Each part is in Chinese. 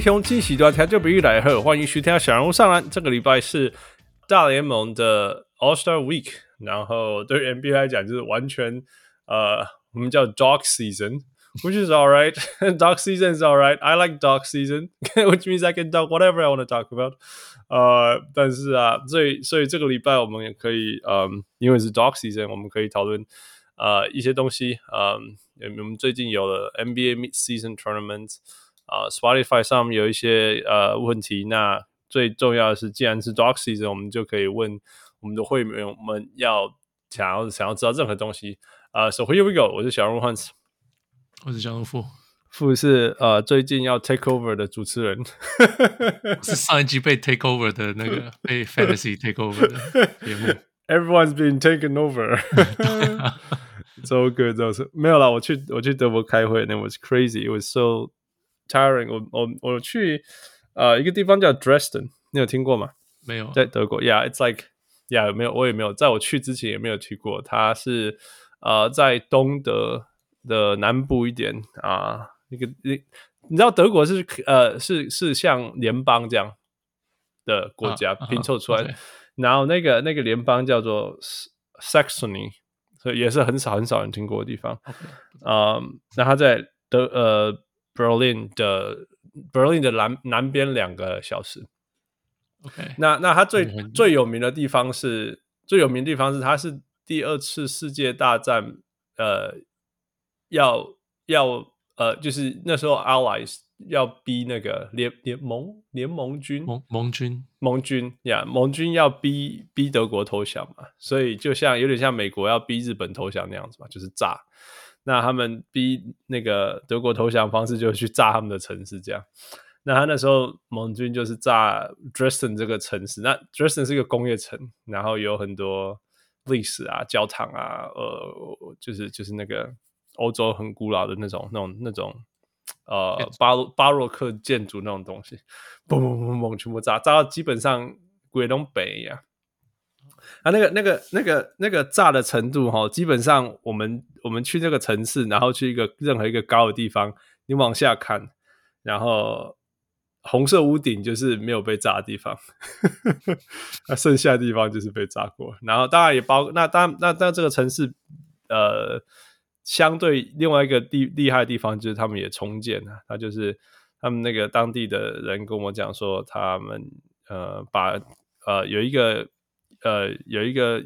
各位兄弟喜多条就不易来喝，欢迎徐天小人物上篮。这个礼拜是大联盟的 All Star Week，然后对 NBA 来讲就是完全呃。我们叫 Dog Season，which is all right Dog Season is alright. I like Dog Season, which means I can talk whatever I want to talk about. 呃，但是啊，所以所以这个礼拜我们也可以，嗯，因为是 Dog Season，我们可以讨论呃一些东西。嗯，我们最近有了 NBA Mid-Season Tournament，啊，呃，Spotify 上面有一些呃问题。那最重要的是，既然是 Dog Season，我们就可以问我们的会员们要想要想要知道任何东西。啊、uh,，So here we go。我是小人物 Hans，我是小人物富，富是呃最近要 take over 的主持人，是上一集被 take over 的那个被 fantasy take over 的节目。Everyone's been taken over。So good，就是没有啦。我去我去德国开会，那 was crazy。It was so tiring 我。我我我去呃一个地方叫 Dresden，你有听过吗？没有，在德国。Yeah，it's like，yeah，没有，我也没有，在我去之前也没有去过。它是。呃，在东德的南部一点啊，那个你你知道德国是呃是是像联邦这样的国家拼凑出来的，然后那个那个联邦叫做 Saxony，所以也是很少很少人听过的地方。啊，那他在德呃 Berlin 的 Berlin 的南南边两个小时。OK，那那它最最有名的地方是最有名的地方是它是。第二次世界大战，呃，要要呃，就是那时候 Allies 要逼那个联联盟联盟军盟盟军盟军呀，盟军要逼逼德国投降嘛，所以就像有点像美国要逼日本投降那样子嘛，就是炸。那他们逼那个德国投降方式就是去炸他们的城市，这样。那他那时候盟军就是炸 Dresden 这个城市，那 Dresden 是一个工业城，然后有很多。历史啊，教堂啊，呃，就是就是那个欧洲很古老的那种、那种、那种，呃，巴洛巴洛克建筑那种东西，嘣嘣嘣嘣，全部炸，炸到基本上鬼东北呀！啊，那个、那个、那个、那个炸的程度哈，基本上我们我们去那个城市，然后去一个任何一个高的地方，你往下看，然后。红色屋顶就是没有被炸的地方，那剩下的地方就是被炸过。然后当然也包那当那那这个城市，呃，相对另外一个厉厉害的地方就是他们也重建了。他就是他们那个当地的人跟我讲说，他们呃把呃有一个呃有一个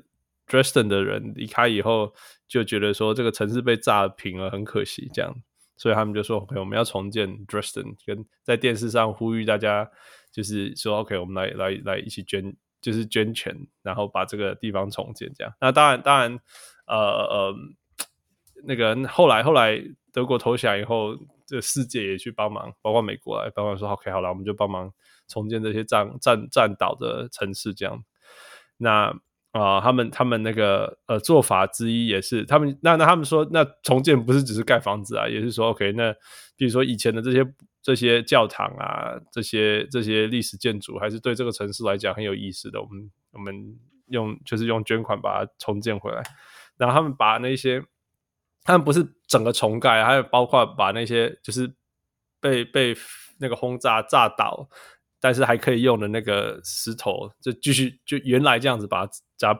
Dresden 的人离开以后，就觉得说这个城市被炸平了，很可惜这样。所以他们就说：“OK，我们要重建 Dresden，跟在电视上呼吁大家，就是说 OK，我们来来来一起捐，就是捐钱，然后把这个地方重建。这样，那当然当然，呃，那个后来后来德国投降以后，这世界也去帮忙，包括美国来帮忙说 OK，好了，我们就帮忙重建这些战战战岛的城市。这样，那。”啊、他们他们那个呃做法之一也是，他们那那他们说，那重建不是只是盖房子啊，也是说 OK，那比如说以前的这些这些教堂啊，这些这些历史建筑，还是对这个城市来讲很有意思的。我们我们用就是用捐款把它重建回来，然后他们把那些，他们不是整个重盖，还有包括把那些就是被被那个轰炸炸倒。但是还可以用的那个石头，就继续就原来这样子把它加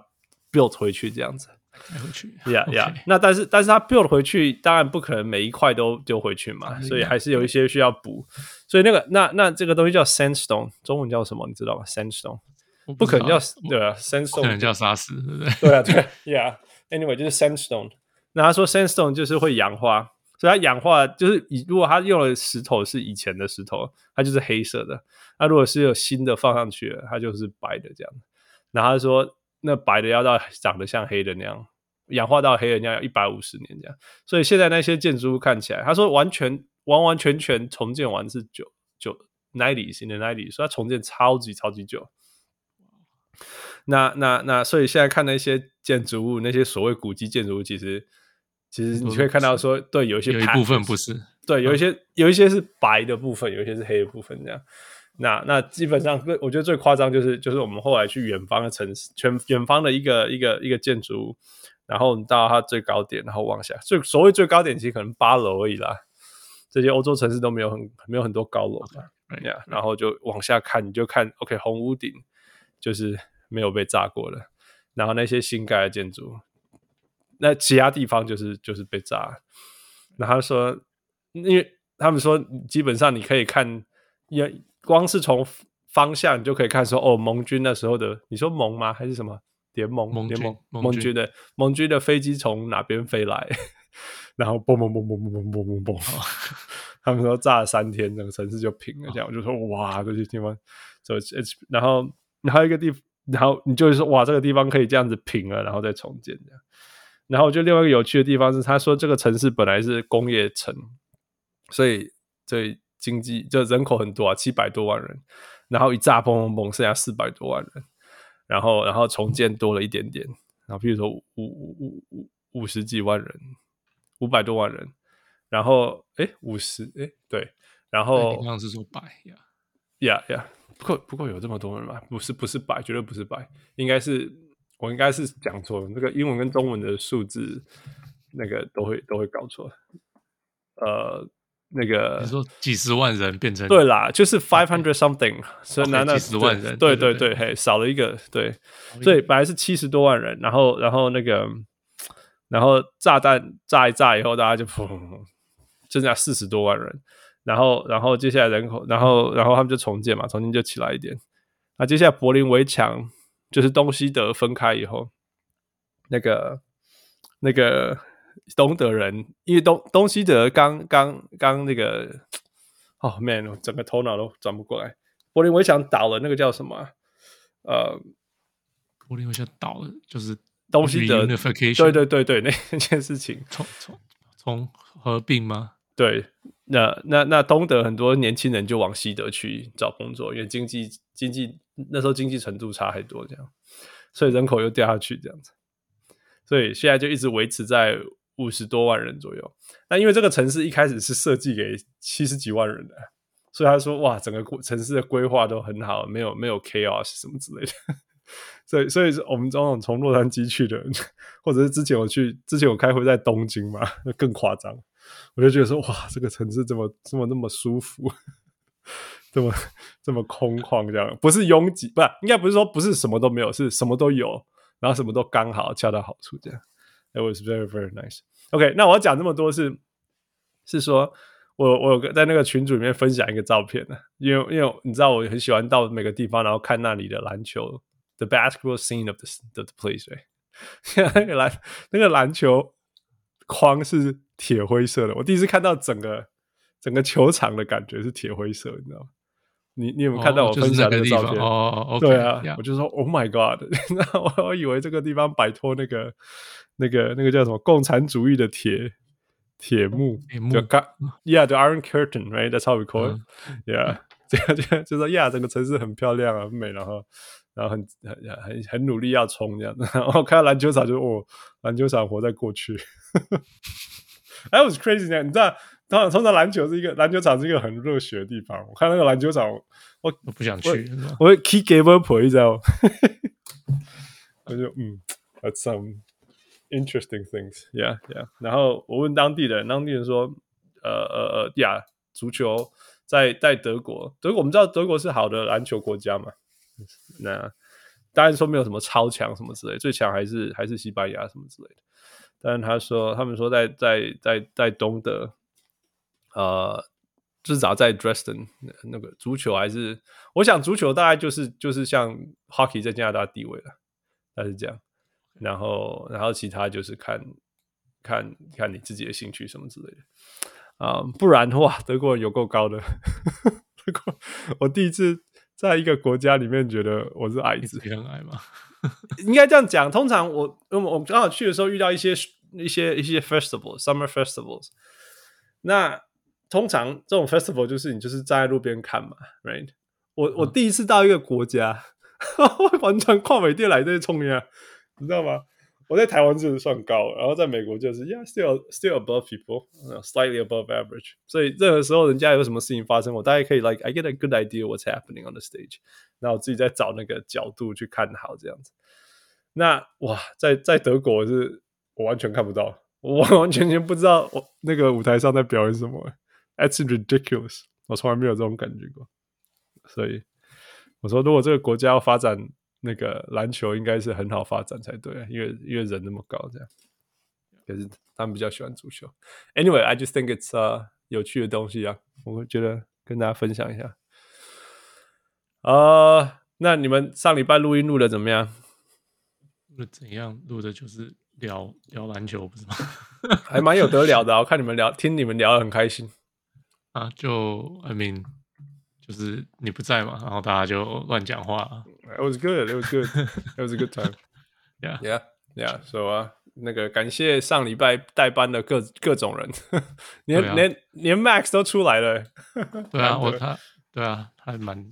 build 回去，这样子。回去，yeah yeah。那但是但是它 build 回去，当然不可能每一块都丢回去嘛，所以还是有一些需要补。所以那个那那这个东西叫 sandstone，中文叫什么？你知道吗？sandstone 不，不可能叫对啊，sandstone 可能叫沙石，对不对？对啊，对，yeah。Anyway，就是 sandstone。那他说 sandstone 就是会氧化。所以它氧化就是以，如果它用的石头是以前的石头，它就是黑色的；那如果是有新的放上去，它就是白的这样。然后他说，那白的要到长得像黑的那样，氧化到黑的那样要一百五十年这样。所以现在那些建筑物看起来，他说完全完完全全重建完是九九 nineties in the nineties，所以它重建超级超级久。那那那，所以现在看那些建筑物，那些所谓古迹建筑物，其实其实你可以看到说，对，有一些有一部分不是，对，有一些、嗯、有一些是白的部分，有一些是黑的部分，这样。那那基本上，我觉得最夸张就是就是我们后来去远方的城市，全远方的一个一个一个建筑物，然后到它最高点，然后往下，最所谓最高点其实可能八楼而已啦。这些欧洲城市都没有很没有很多高楼嘛，对呀，然后就往下看，你就看，OK，红屋顶就是。没有被炸过的，然后那些新盖的建筑，那其他地方就是就是被炸。然后他说，因为他们说基本上你可以看，也光是从方向你就可以看说，哦，盟军那时候的，你说盟吗？还是什么联盟？盟联盟？盟军，的盟军的飞机从哪边飞来？然后嘣嘣嘣嘣嘣嘣嘣嘣嘣，他们说炸了三天，整个城市就平了。这样我就说哇，这些地方，就然后然后一个地。然后你就会说哇，这个地方可以这样子平了，然后再重建这样。然后我觉得另外一个有趣的地方是，他说这个城市本来是工业城，所以这经济就人口很多啊，七百多万人。然后一炸砰砰砰，剩下四百多万人。然后然后重建多了一点点，然后比如说五五五五五十几万人，五百多万人。然后哎五十哎对，然后刚刚是说百呀呀呀。不过不过有这么多人吗？不是不是百，绝对不是百，应该是我应该是讲错了。那个英文跟中文的数字，那个都会都会搞错。呃，那个你说几十万人变成对啦，就是 five hundred something，所以那那几十万人，对对对，嘿，少了一个，对，所以本来是七十多万人，然后然后那个然后炸弹炸一炸以后，大家就砰，剩下四十多万人。然后，然后接下来人口，然后，然后他们就重建嘛，重建就起来一点。那接下来柏林围墙就是东西德分开以后，那个那个东德人，因为东东西德刚刚刚那个，哦，man，我整个头脑都转不过来。柏林围墙倒了，那个叫什么？呃，柏林围墙倒了，就是东西德，对对对对，那那件事情，从从从合并吗？对。那那那东德很多年轻人就往西德去找工作，因为经济经济那时候经济程度差很多，这样，所以人口又掉下去这样子，所以现在就一直维持在五十多万人左右。那因为这个城市一开始是设计给七十几万人的，所以他说哇，整个城市的规划都很好，没有没有 chaos 什么之类的。所以所以我们这种从洛杉矶去的，或者是之前我去之前我开会在东京嘛，那更夸张。我就觉得说，哇，这个城市怎么这么那么舒服，这么 这么空旷，这样不是拥挤，不，应该不是说不是什么都没有，是什么都有，然后什么都刚好恰到好处，这样。It was very very nice. OK，那我要讲这么多是是说我我有个在那个群组里面分享一个照片呢，因为因为你知道我很喜欢到每个地方，然后看那里的篮球，the basketball scene of the the place，对，那个篮那个篮球框是。铁灰色的，我第一次看到整个整个球场的感觉是铁灰色，你知道吗？你你有没有看到我分享的照片？哦，哦对啊我就说 Oh my God！那我我以为这个地方摆脱那个那个那个叫什么共产主义的铁铁幕，就刚 Yeah，the Iron Curtain，right？That's how we call it，Yeah，这样就就说 Yeah，整个城市很漂亮啊，很美，然后然后很很很很努力要冲这样，然后看到篮球场就哦，篮球场活在过去。That was crazy 呢，你知道，通常通常篮球是一个篮球场是一个很热血的地方。我看那个篮球场，我我不想去，我会 kick game up 一下。我就嗯，That's some interesting things，yeah yeah。然后我问当地人，当地人说，呃呃呃，呀，足球在在德国，德国我们知道德国是好的篮球国家嘛，那当然说没有什么超强什么之类，最强还是还是西班牙什么之类的。但是他说，他们说在在在在东德，呃，至少在 Dresden 那个足球还是，我想足球大概就是就是像 Hockey 在加拿大地位了，他是这样。然后然后其他就是看看看你自己的兴趣什么之类的啊、呃，不然的话，德国人有够高的。德国，我第一次在一个国家里面觉得我是矮子，很矮吗？应该这样讲，通常我我我刚好去的时候遇到一些一些一些 festival，summer festivals，那通常这种 festival 就是你就是站在路边看嘛，right？我我第一次到一个国家，嗯、完全跨美店来这些冲呀，你知道吗？我在台湾就是算高，然后在美国就是 yeah still still above people slightly above average。所以任何时候人家有什么事情发生，我大概可以 like I get a good idea what's happening on the stage。然后我自己在找那个角度去看好这样子。那哇，在在德国是我完全看不到，我完完全全不知道我那个舞台上在表演什么。That's ridiculous，我从来没有这种感觉过。所以我说，如果这个国家要发展。那个篮球应该是很好发展才对啊，因为因为人那么高这样，可是他们比较喜欢足球。Anyway，I just think it's 啊、uh, 有趣的东西啊，我会觉得跟大家分享一下。啊、uh,，那你们上礼拜录音录的怎么样？录的怎样？录的就是聊聊篮球，不是吗？还蛮有得聊的、啊，我看你们聊，听你们聊的很开心啊。就 I mean。就是你不在嘛，然后大家就乱讲话。It was good. It was good. It was a good time. Yeah, yeah, yeah. So 啊，那个感谢上礼拜代班的各各种人，连、啊、连连 Max 都出来了。对啊，我他对啊，他还蛮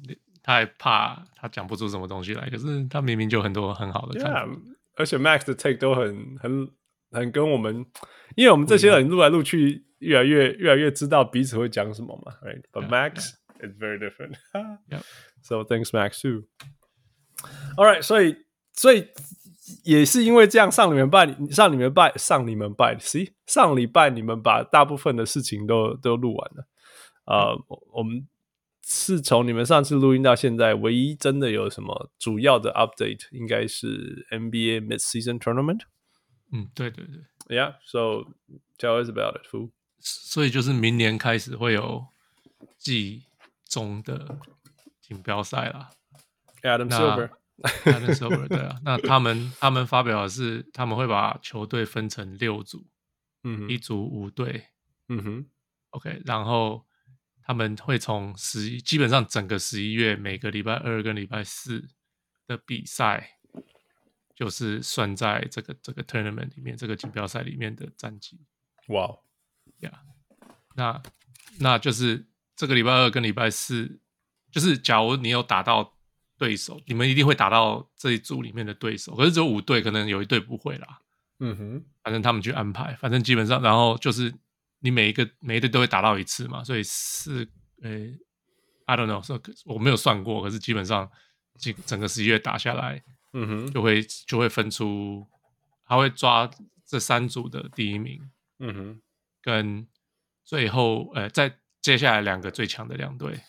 他还怕他讲不出什么东西来，可是他明明就很多很好的。Yeah，而且 Max 的 take 都很很很跟我们，因为我们这些人录来录去，越来越越来越知道彼此会讲什么嘛。Right，but Max。Yeah, yeah. It's very different. Yeah. So thanks, Max too. All right. 所以，所以也是因为这样，上你们拜，上你们拜，上你们拜。See，上礼拜你们把大部分的事情都都录完了。啊、uh, 嗯，我们是从你们上次录音到现在，唯一真的有什么主要的 update，应该是 NBA Mid-Season Tournament。嗯，对对对。Yeah. So tell us about it, fool. 所以就是明年开始会有季中的锦标赛啦，Adam Silver，Adam Silver 对啊，那他们他们发表的是他们会把球队分成六组，嗯，一组五队，嗯哼，OK，然后他们会从十一，基本上整个十一月每个礼拜二跟礼拜四的比赛，就是算在这个这个 tournament 里面，这个锦标赛里面的战绩。哇，呀，那那就是。这个礼拜二跟礼拜四，就是假如你有打到对手，你们一定会打到这一组里面的对手。可是只有五队，可能有一队不会啦。嗯哼，反正他们去安排，反正基本上，然后就是你每一个每一队都会打到一次嘛。所以是，诶，I don't know，我没有算过，可是基本上整整个十一月打下来，嗯哼，就会就会分出，他会抓这三组的第一名，嗯哼，跟最后，呃，在。接下来两个最强的两队，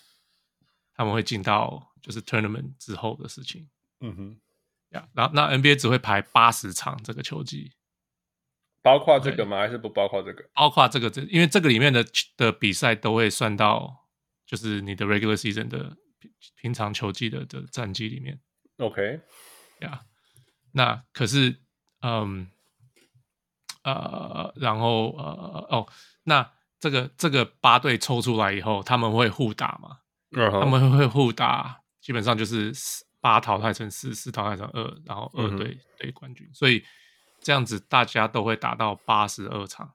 他们会进到就是 tournament 之后的事情。嗯哼，呀，然后那 NBA 只会排八十场这个球季，包括这个吗？还是不包括这个？包括这个，这因为这个里面的的比赛都会算到，就是你的 regular season 的平常球季的的战绩里面。OK，呀，那可是，嗯，呃，然后呃，哦，那。这个这个八队抽出来以后，他们会互打嘛？Uh -huh. 他们会互打，基本上就是八淘汰成四，四淘汰成二，然后二队对冠军。Uh. 所以这样子大家都会打到八十二场。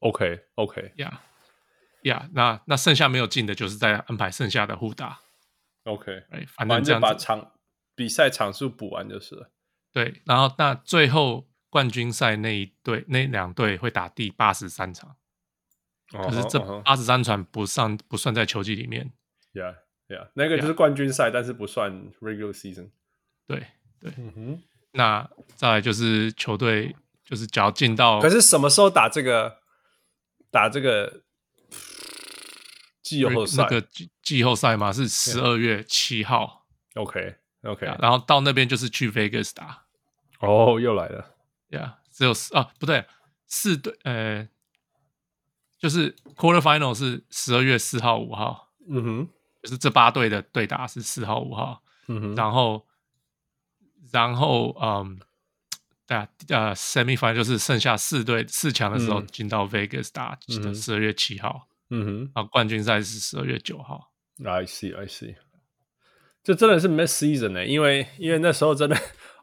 OK OK，呀呀，那那剩下没有进的，就是在安排剩下的互打。OK，哎，反正这样子把场比赛场数补完就是了。对，然后那最后冠军赛那一队那两队会打第八十三场。可是这八十三场不上不算在球季里面，Yeah Yeah，那个就是冠军赛.但是不算 regular season。对对，嗯哼。那再来就是球队，就是只要进到，可是什么时候打这个？打这个季后赛？那个季季后赛嘛，是十二月七号。OK OK，然后到那边就是去 Vegas 打。哦、oh，又来了。只有四啊，不对，四队，呃。就是 quarter final 是十二月四号五号，嗯哼，就是这八队的对打是四号五号，嗯哼，然后然后嗯，对啊，呃，semi final 就是剩下四队四强的时候进到 Vegas 打，十二月七号，嗯哼，然后冠军赛是十二月九号。I see, I see，这真的是 mid season 呢，因为因为那时候真的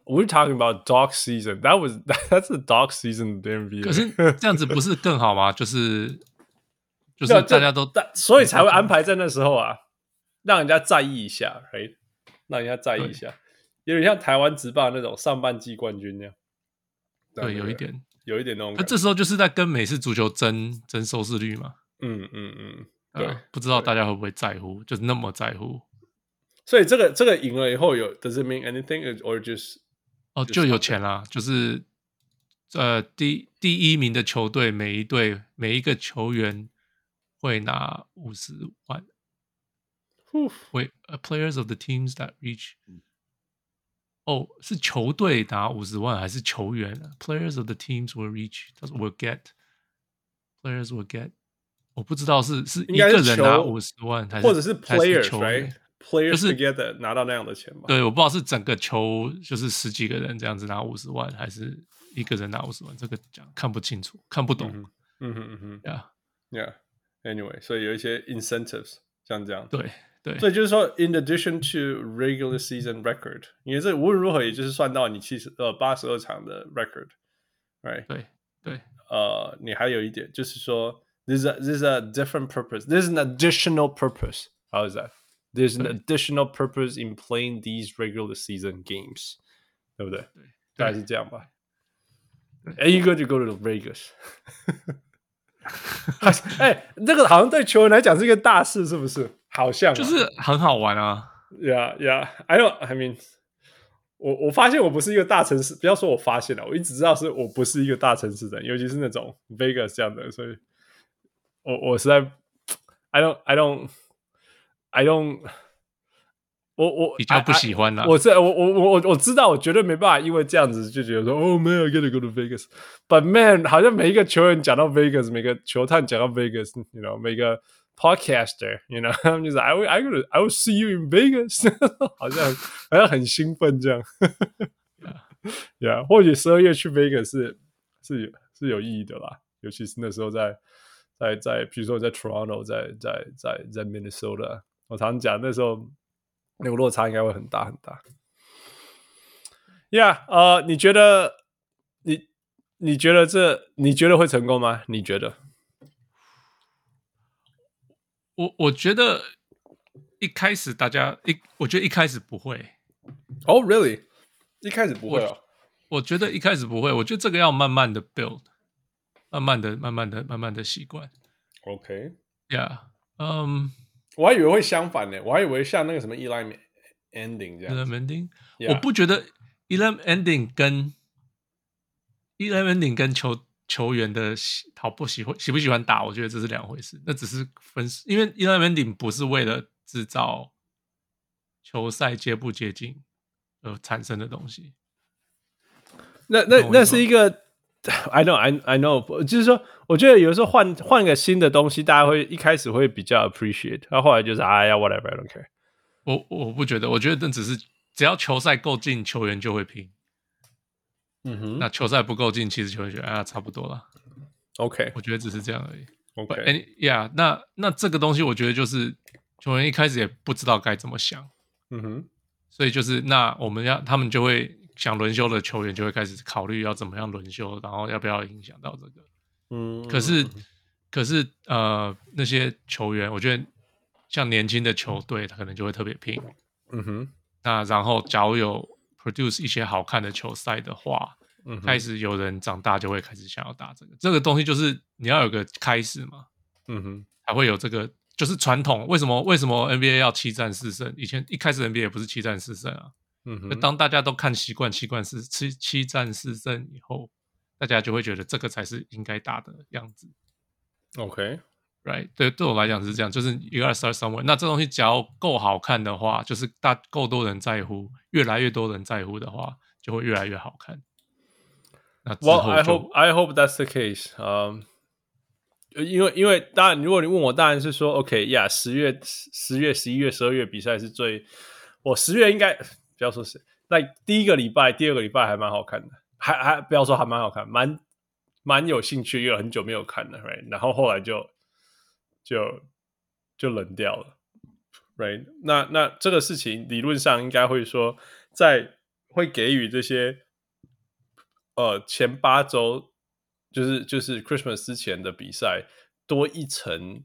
，we're talking about dog season, that was that's the dog season, the NBA。可是这样子不是更好吗？就是。就是大家都，所以才会安排在那时候啊，让人家在意一下，哎，让人家在意一下，有点像台湾直棒那种上半季冠军那样。对，有一点，有一点那种。那这时候就是在跟美式足球争争收视率嘛。嗯嗯嗯，对，不知道大家会不会在乎，就是那么在乎。所以这个这个赢了以后有，Does it mean anything or just？哦，就有钱啦，就是呃，第第一名的球队每一队每一个球员会拿五十万。会，uh, players of the teams that reach。哦，是球队拿五十万还是球员？Players of the teams will reach，他说 will get。Players will get。我不知道是是一个人拿五十万，还是或者是 players 球 right？Players 就是 together 拿到那样的钱吗？对，我不知道是整个球就是十几个人这样子拿五十万，还是一个人拿五十万，这个讲看不清楚，看不懂。嗯哼嗯哼，Yeah，Yeah。Anyway，所以有一些 incentives 像这样。对对，所以就是说，in addition to regular season record，因为这无论如何也就是算到你七十呃八十二场的 record，right？对对，呃，你还有一点就是说。There's a there's a different purpose. There's an additional purpose. How is that? There's an additional purpose in playing these regular season games. 对不对？大概是这样吧。And you go to go to Vegas. 哎，这个好像对球员来讲是一个大事，是不是？好像就是很好玩啊。Yeah, yeah. I don't. I mean，我我发现我不是一个大城市，不要说我发现了，我一直知道是我不是一个大城市的人，尤其是那种 Vegas 这样的，所以。我我实在，I don't I don't I don't，我我比较不喜欢啦。我是我我我我我知道，我绝对没办法，因为这样子就觉得说，Oh man, I gotta go to Vegas. But man，好像每一个球员讲到 Vegas，每个球探讲到 Vegas，you know，每个 podcaster，you know，他们就是 I will I will I will see you in Vegas，好像好像很兴奋这样。Yeah，或许十二月去 Vegas 是是是有意义的啦，尤其是那时候在。在在，比如说在 Toronto，在在在在 Minnesota， 我常常讲那时候那个落差应该会很大很大。Yeah，呃，你觉得你你觉得这你觉得会成功吗？你觉得？我我觉得一开始大家一，我觉得一开始不会。Oh really？一开始不会哦。我觉得一开始不会，我觉得这个要慢慢的 build。慢慢的、慢慢的、慢慢的习惯。OK，Yeah，嗯，我还以为会相反呢，我还以为像那个什么 Elam Ending 这样。Elam Ending，我不觉得 Elam Ending 跟 Elam Ending 跟球球员的喜好不喜欢喜不喜欢打，我觉得这是两回事。那只是分，因为 Elam Ending 不是为了制造球赛接不接近而产生的东西。那那那是一个。I know, I I know，就是说，我觉得有时候换换个新的东西，大家会一开始会比较 appreciate，然后后来就是哎呀，whatever，I don't care。我我不觉得，我觉得那只是只要球赛够近，球员就会拼。嗯哼，那球赛不够近，其实球员觉得啊，差不多了。OK，我觉得只是这样而已。OK，Yeah，那那这个东西，我觉得就是球员一开始也不知道该怎么想。嗯哼，所以就是那我们要他们就会。想轮休的球员就会开始考虑要怎么样轮休，然后要不要影响到这个。嗯，可是，可是，呃，那些球员，我觉得像年轻的球队，他可能就会特别拼。嗯哼。那然后，假如有 produce 一些好看的球赛的话，嗯，开始有人长大就会开始想要打这个。这个东西就是你要有个开始嘛。嗯哼。才会有这个，就是传统。为什么？为什么 NBA 要七战四胜？以前一开始 NBA 也不是七战四胜啊。嗯哼，当大家都看习惯七冠四七七战四胜以后，大家就会觉得这个才是应该打的样子。OK，right，对，对我来讲是这样，就是 you gotta start somewhere。那这东西只要够好看的话，就是大够多人在乎，越来越多人在乎的话，就会越来越好看。那之后 Well, I hope I hope that's the case。嗯，因为因为当然，如果你问我，当然是说 OK 呀，十月十月十一月十二月比赛是最，我十月应该。不要说是，那第一个礼拜、第二个礼拜还蛮好看的，还还不要说还蛮好看，蛮蛮有兴趣，因为很久没有看了，right？然后后来就就就冷掉了，right？那那这个事情理论上应该会说，在会给予这些呃前八周，就是就是 Christmas 之前的比赛多一层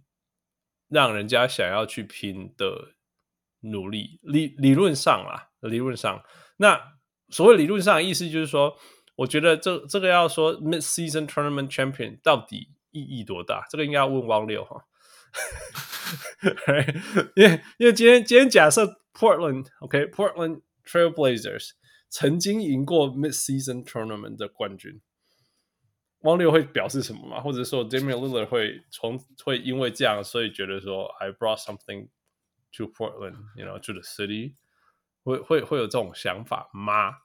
让人家想要去拼的努力。理理论上啦，理论上，那所谓理论上的意思就是说，我觉得这这个要说 mid-season tournament champion 到底意义多大？这个应该要问汪六哈。因为因为今天今天假设 Portland OK Portland Trailblazers 曾经赢过 mid-season tournament 的冠军。汪六会表示什么吗？或者说 Damian Lillard 会从会因为这样，所以觉得说 I brought something to Portland，you know to the city， 会会会有这种想法吗？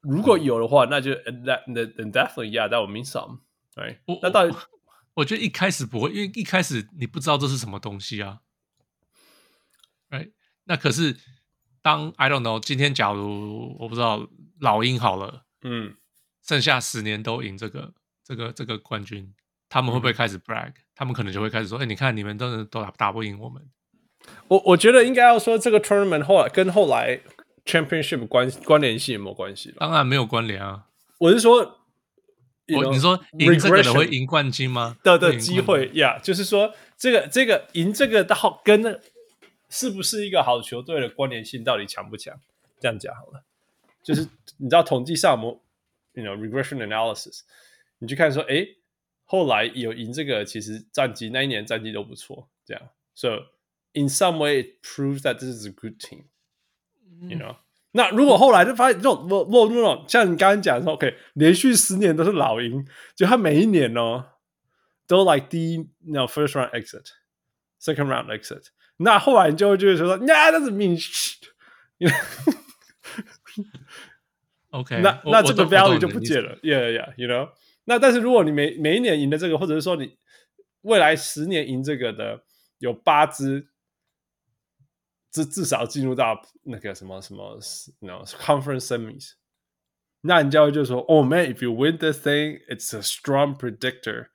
如果有的话，那就 that that definitely yeah that would mean some，对。那到底我觉得一开始不会，因为一开始你不知道这是什么东西啊。Right？那可是当 I don't know，今天假如我不知道老鹰好了，嗯。剩下十年都赢这个这个这个冠军，他们会不会开始 brag？、嗯、他们可能就会开始说：“哎、欸，你看你们都都打打不赢我们。我”我我觉得应该要说这个 tournament 后来跟后来 championship 关关联性有没有关系？当然没有关联啊！我是说，我你说赢这个的会赢冠军吗？的的机会呀，yeah, 就是说这个这个赢这个到跟是不是一个好球队的关联性到底强不强？这样讲好了，就是你知道统计上我。You know regression analysis，你去看说，哎，后来有赢这个，其实战绩那一年战绩都不错，这样。So in some way it proves that this is a good team. You know，、嗯、那如果后来就发现，这种不不不，像你刚刚讲说，OK，连续十年都是老鹰，就他每一年哦，都 like 第一，no first round exit，second round exit，那后来你就会觉得说，Yeah, that's mean shit，you know。 OK，那那这个 value 就不见了，Yeah Yeah，You know。那但是如果你每每一年赢的这个，或者是说你未来十年赢这个的有八支， 至至少进入到那个什么什么，No Conference Semis，那人家就说，Oh man，if you win this thing，it's a strong predictor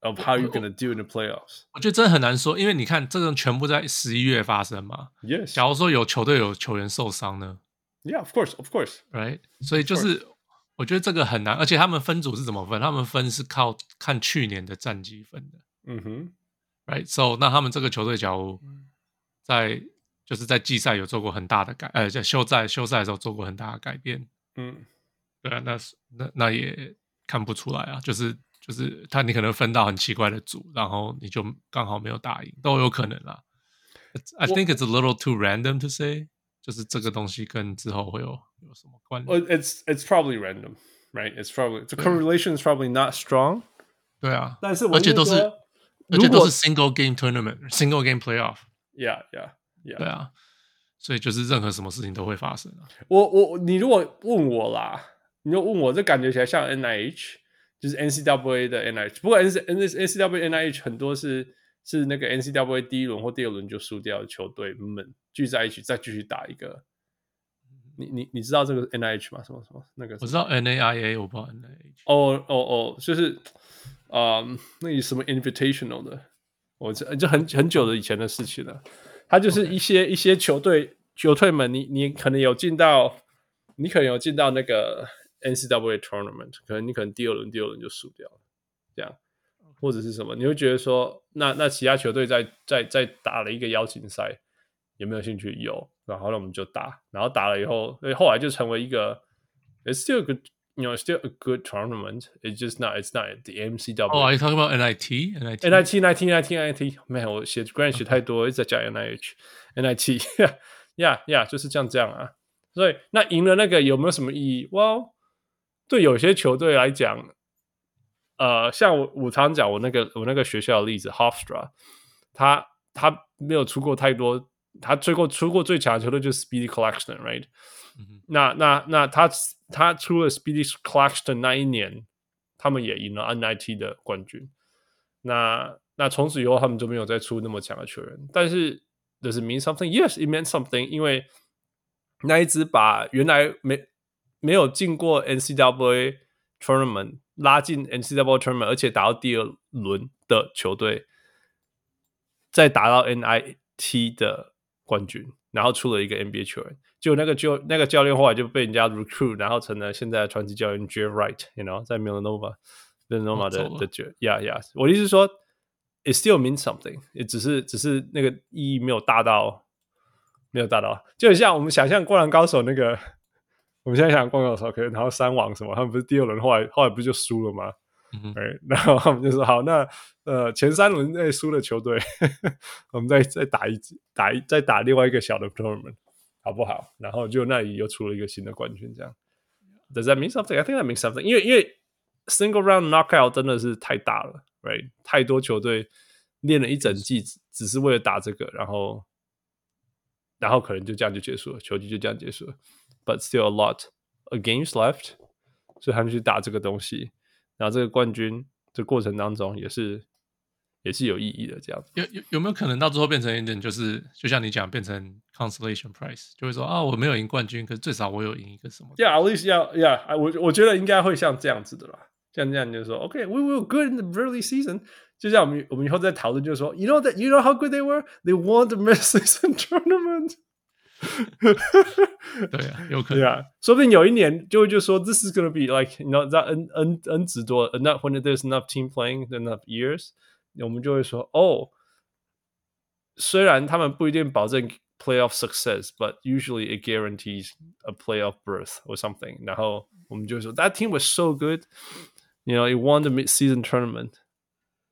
of how you're gonna do in the playoffs。我觉得真的很难说，因为你看这个全部在十一月发生嘛。Yes。假如说有球队有球员受伤呢？Yeah, of course, of course, right. 所以就是，我觉得这个很难，而且他们分组是怎么分？他们分是靠看去年的战绩分的。嗯哼，right. So 那他们这个球队，假如在就是在季赛有做过很大的改，呃，在休赛休赛的时候做过很大的改变。嗯，对啊，那那那也看不出来啊。就是就是他，你可能分到很奇怪的组，然后你就刚好没有打赢，都有可能啦。I think it's a little too random to say. 就是这个东西跟之后会有有什么关联？It's it's probably random, right? It's probably the correlation is probably not strong. 对啊，但是而且都是而且都是 single game tournament, single game playoff. Yeah, yeah. 对啊，所以就是任何什么事情都会发生啊。我我你如果问我啦，你就问我，这感觉起来像 NIH，就是 NCAA 的 NIH。不过 N N NCAA NIH 很多是。是那个 NCAA 第一轮或第二轮就输掉的球队们聚在一起再继续打一个。你你你知道这个 NIH 吗？什么什么那个？我知道 NAIA，我不知道 NIH。哦哦哦，就是啊、呃，那个什么 Invitational 的，我这就很很久的以前的事情了。他就是一些.一些球队球队们，你你可能有进到，你可能有进到那个 NCAA tournament，可能你可能第二轮第二轮就输掉了，这样。或者是什么，你会觉得说，那那其他球队在在在打了一个邀请赛，有没有兴趣？有，然后那我们就打，然后打了以后，所以后来就成为一个，it's still a good，you know，still a good tournament，it's just not，it's not the MCW。Oh, are you talking about NIT？NIT，NIT，NIT，NIT，没有，我写 Grant 写太多，一直在讲 NIH，NIT，yeah，yeah，就是像这样啊。所以那赢了那个有没有什么意义？哇、well，对有些球队来讲。呃，像我我常讲我那个我那个学校的例子，Hofstra，他他没有出过太多，他最过出过最强的球队就是 Speedy Claxton，right？、嗯、那那那他 他出了 Speedy Claxton 那一年，他们也赢了 NIT 的冠军。那那从此以后他们就没有再出那么强的球员。但是 Does it mean something? Yes, it meant something，因为那一支把原来没没有进过 NCAA Tournament。拉进 NCAA tournament，而且打到第二轮的球队，再打到 NIT 的冠军，然后出了一个 NBA 球员，就那个就那个教练后来就被人家 recruit，然后成了现在的传奇教练 Jeff Wright，you know，在 Villanova，Villanova 的的 yeah yeah，我的意思是说，it still means something，也只是只是那个意义没有大到，没有大到，就很像我们想象《灌篮高手》那个，我们现在想《灌篮高手》可能然后三王什么，他们不是第二轮，后来后来不是就输了吗？嗯，然后他们就说好，那呃前三轮内输的球队，我们再再打一打一再打另外一个小的 tournament，好不好？然后就那里又出了一个新的冠军，这样。Does that mean something? I think that means something. 因为因为 single round knockout 真的是太大了，right？太多球队练了一整季，只是为了打这个，然后然后可能就这样就结束了，球季就这样结束了。But still a lot of games left，所以他们去打这个东西，然后这个冠军这过程当中也是也是有意义的。这样子有有有没有可能到最后变成一点，就是就像你讲，变成 consolation prize，就会说啊，我没有赢冠军，可是最少我有赢一个什么？Yeah, at least yeah, yeah. 我我觉得应该会像这样子的啦。像这样就是说，OK，we、were good in the early season。就像我们我们以后再讨论，就是说，you know that you know how good they were, they won the mid-season tournament。对啊，有可能啊，说不定有一年就会就说，this is gonna be like，you know，在 n n n 值多，not when there's enough team playing enough years，我们就会说，哦，虽然他们不一定保证 playoff success，but usually it guarantees a playoff berth or something。然后我们就会说，that team was so good。You know, it won the mid-season tournament，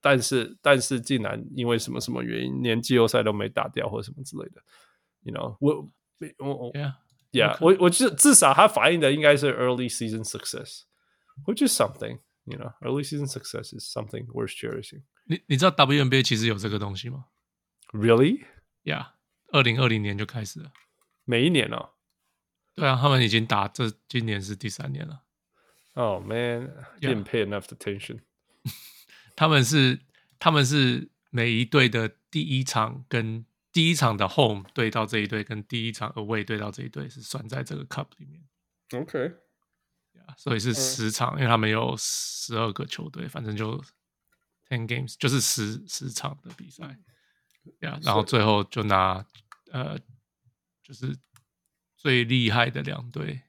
但是但是竟然因为什么什么原因，连季后赛都没打掉或者什么之类的。You know，我 我我，Yeah，Yeah，我我至至少它反映的应该是 early season success，which is something。You know，early season success is something worth cherishing。你你知道 WNBA 其实有这个东西吗？Really？Yeah，二零二零年就开始了，每一年哦。对啊，他们已经打这今年是第三年了。Oh man, didn't pay enough attention. 他们是他们是每一队的第一场跟 第一场的 home 对到这一队，跟第一场 away 对到这一队是算在这个 cup 里面。OK，所以是十场，因为他们有十二个球队，反正就 ten games 就是十十场的比赛。呀，然后最后就拿呃，就是最厉害的两队。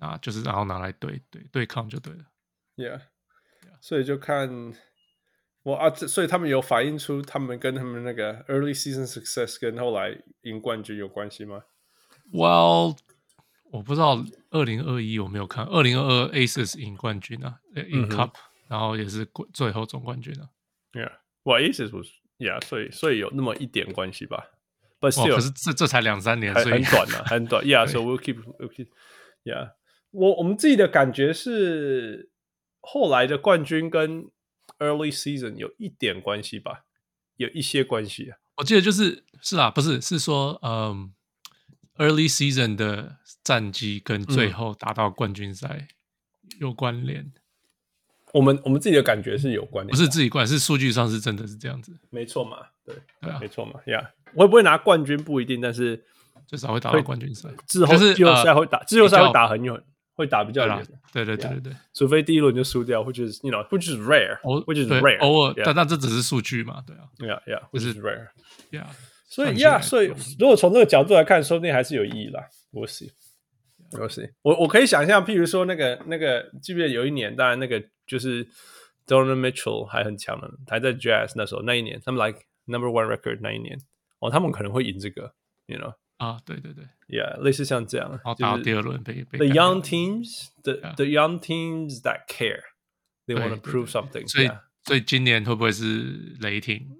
啊，就是然后拿来对对对抗就对了，Yeah，所以就看我啊，所以他们有反映出他们跟他们那个 early season success 跟后来赢冠军有关系吗？Well，我不知道二零二一我没有看，二零二二 Aces 赢冠军啊，赢 Cup，然后也是最后总冠军啊。Yeah，Well Aces was Yeah，所以所以有那么一点关系吧？But still，可是这这才两三年，所以很短啊，很短。Yeah，So we'll keep we'll keep，Yeah。我我们自己的感觉是，后来的冠军跟 early season 有一点关系吧，有一些关系啊。我记得就是是啊，不是是说，嗯，early season 的战绩跟最后打到冠军赛有关联。嗯、我们我们自己的感觉是有关联，不是自己关，是数据上是真的是这样子。没错嘛，对对啊，没错嘛，呀、yeah，会不会拿冠军不一定，但是至少会打到冠军赛。之后季后赛会打，季后赛会打很远。会打比较远，对对对对对，除非第一轮就输掉，或者是 you know，which is rare，which is rare，偶尔，但但这只是数据嘛，对啊，yeah yeah，which is rare，yeah，所以 yeah，所以如果从这个角度来看，说不定还是有意义啦。我 see，我我我可以想象，譬如说那个那个，即便有一年，当然那个就是 Donovan Mitchell 还很强的，还在 Jazz 那时候那一年，他们 like number one record 那一年，哦，他们可能会赢这个，you know。啊，对对对，Yeah，类似像这样，然后打第二轮被被 The young teams，the the young teams that care，they want to prove something。所以所以今年会不会是雷霆？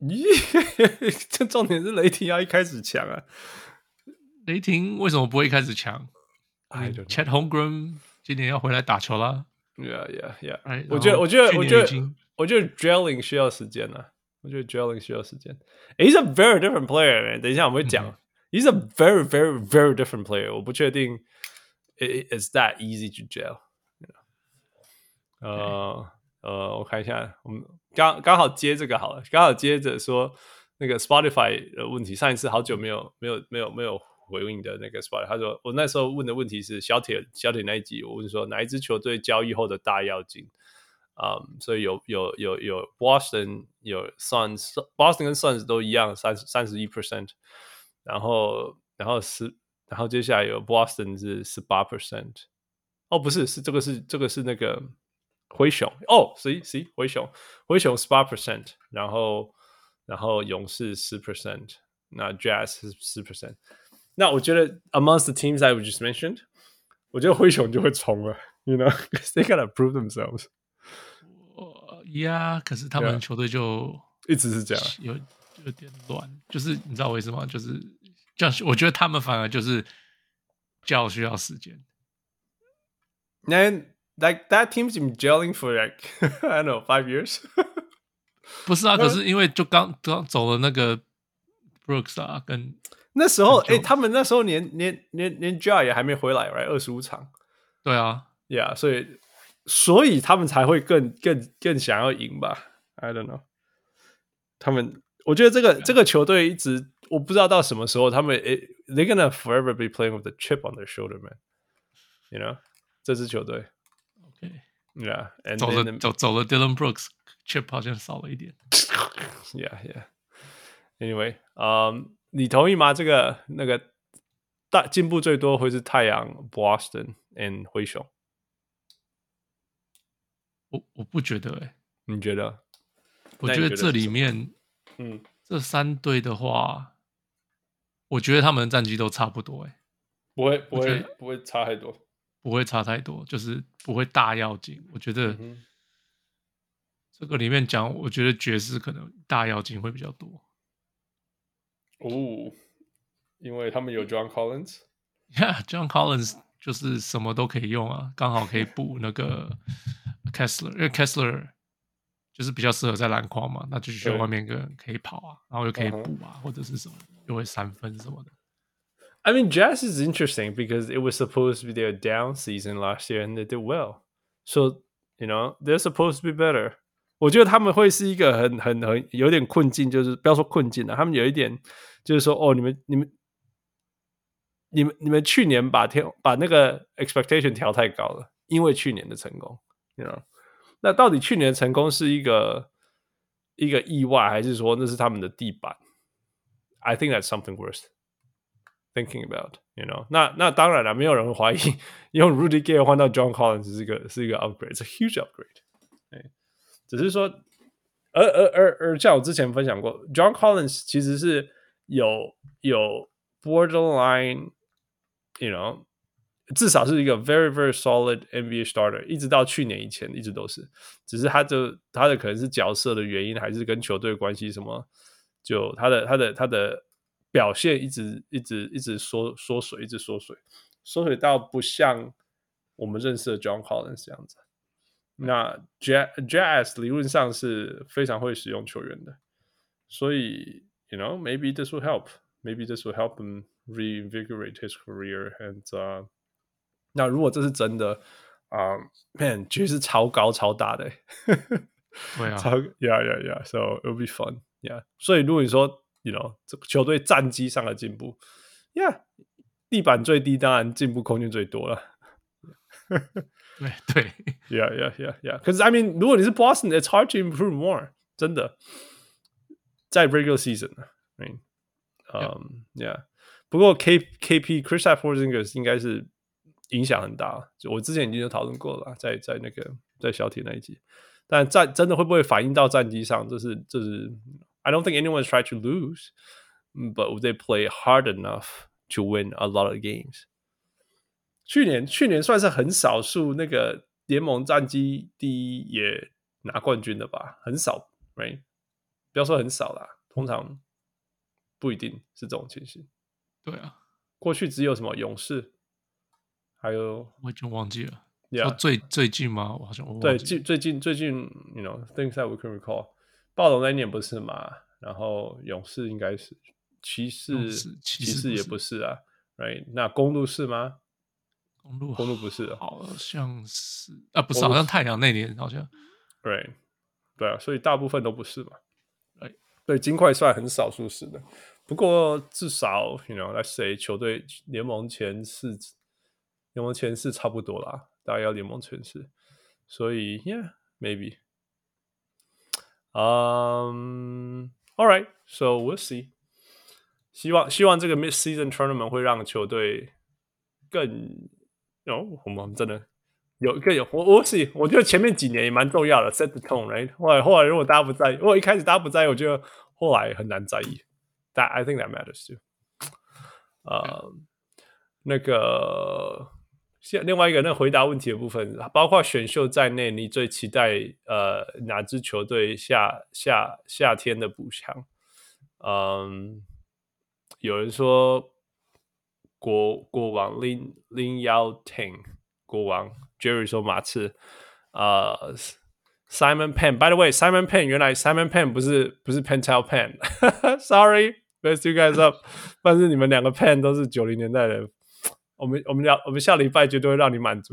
咦，这重点是雷霆要一开始强啊！雷霆为什么不会一开始强？Chet Holmgren 今年要回来打球啦。Yeah yeah yeah，我觉得我觉得我觉得我觉得 Drilling 需要时间呢。我觉得 Jelling 需要时间。He's a very different player。等一下我们会讲。He's a very, very, very different player。我不确定 it's that easy to gel。呃呃，我看一下，我们刚刚好接这个好了，刚好接着说那个 Spotify 的问题。上一次好久没有没有没有没有回应的那个 Spotify，他说我那时候问的问题是小铁小铁那一集，我问说哪一支球队交易后的大跃进？啊，um, 所以有有有有 Boston 有 Suns，Boston 跟 Suns 都一样，三三十一 percent，然后然后是然后接下来有 Boston 是十八 percent，哦不是是这个是这个是那个 灰熊哦，所以所以灰熊灰熊十八 percent，然后然后勇士十 percent，那 Jazz 是十 percent。那我觉得 amongst the teams I just mentioned，我觉得灰熊就会冲了，you know，because they gotta prove themselves。 呀，可是他们球队就一直是这样，有有点乱，就是你知道为什么？就是这样，我觉得他们反而就是教需要时间。And like that team's been gelling for like I don't know five years。不是啊，可是因为就刚刚走了那个 Brooks 啊，跟那时候哎，他们那时候连连连连 Ja 也还没回来，right？二十五场，对啊，Yeah，所以所以他们才会更更更想要赢吧？I don't know。他们，我觉得这个这个球队一直我不知道到什么时候，他们诶，They're gonna forever be playing with the chip on their shoulder, man. You know？这支球队，OK，Yeah，走了走走了，Dylan Brooks，chip 好像少了一点，Yeah，Yeah。Anyway，嗯，你同意吗？这个那个大进步最多会是太阳、Boston and 灰熊。我我不觉得诶，你觉得？我觉得这里面，嗯，这三队的话，我觉得他们的战绩都差不多诶，不会不会不会差太多。不会差太多，就是不会大要紧。我觉得这个里面讲，我觉得爵士可能大跃进会比较多。哦，因为他们有 John Collins。Yeah，John Collins 就是什么都可以用啊，刚好可以补那个 Kessler，因为 Kessler 就是比较适合在篮筐嘛，那就需要外面一个人可以跑啊，然后又可以补啊，或者是什么又会三分什么的。I mean, Jazz is interesting because it was supposed to be their down season last year, and they did well. So, you know, they're supposed to be better. 我觉得他们会是一个很、很、很有点困境，就是不要说困境了，他们有一点就是说，哦，你们、你们、你们、你们去年把天把那个 expectation 调太高了，因为去年的成功 ，you know，那到底去年的成功是一个一个意外，还是说那是他们的地板？I think that's something worse. Thinking about, you know，那那当然了，没有人会怀疑用 Rudy Gay 换到 John Collins 是一个是一个 upgrade，是 huge upgrade。哎，只是说，而而而而像我之前分享过，John Collins 其实是有有 borderline，you know， 至少是一个 very very solid NBA starter，一直到去年以前一直都是，只是他的他的可能是角色的原因，还是跟球队关系什么，就他的他的他的。表现一直一直一直缩缩水，一直缩水，缩水到不像我们认识的 John Collins 这样子。那 Jazz Jazz 理论上是非常会使用球员的，所以 you know maybe this will help, maybe this will help him reinvigorate his career. And、uh, 那如果这是真的啊、um,，man，其实是超高超大的，对啊，超 yeah yeah yeah，so it'll be fun yeah。所以如果你说。You know，这个球队战绩上的进步，Yeah，地板最低，当然进步空间最多了。对对，Yeah，Yeah，Yeah，Yeah。可是，I mean，如果你是 Boston，it's hard to improve more。真的，在 regular season，I mean，嗯，Yeah。不过，K K P Kristaps Porzingis 应该是 影响很大。就我之前已经有讨论过了，在在那个在小铁那一集，但战真的会不会反映到战绩上？就是就是。I don't think anyone's tried to lose, but would they play hard enough to win a lot of games. 去年去年算是很少数那个联盟战绩第一也拿冠军的吧，很少，right？不要说很少啦，通常不一定是这种情形。对啊，过去只有什么勇士，还有我已经忘记了。Yeah. 说最最近吗？我好像我对最最近最近，you know things that we can recall。暴龙那一年不是嘛？然后勇士应该是，骑士骑士也不是啊，right？那公路是吗？公路公路不是，好像是啊，不是，好像太阳那年好像，right？对啊，所以大部分都不是嘛，right？对，金块算很少数是的，不过至少，you know，let's say 球队联盟前四，联盟前四差不多啦，大概要联盟前四，所以，yeah，maybe。嗯、um,，All right, so we'll see。希望希望这个 mid-season tournament 会让球队更，哦，我们真的有更有我我是我觉得前面几年也蛮重要的，set the tone，right？后来后来如果大家不在意，如果一开始大家不在意，我觉得后来很难在意。That I think that matters too。呃，那个现另外一个那回答问题的部分，包括选秀在内，你最期待呃哪支球队夏夏夏天的补强？嗯，有人说国国王林林耀廷国王。Jerry 说马刺，呃、，Simon Pen，by the way，Simon Pen 原来 Simon Pen 不是不是 Pentel Pen，Sorry，mess you guys up，但是你们两个 Penn 都是九零年代的，我们我们要我们下礼拜绝对会让你满足，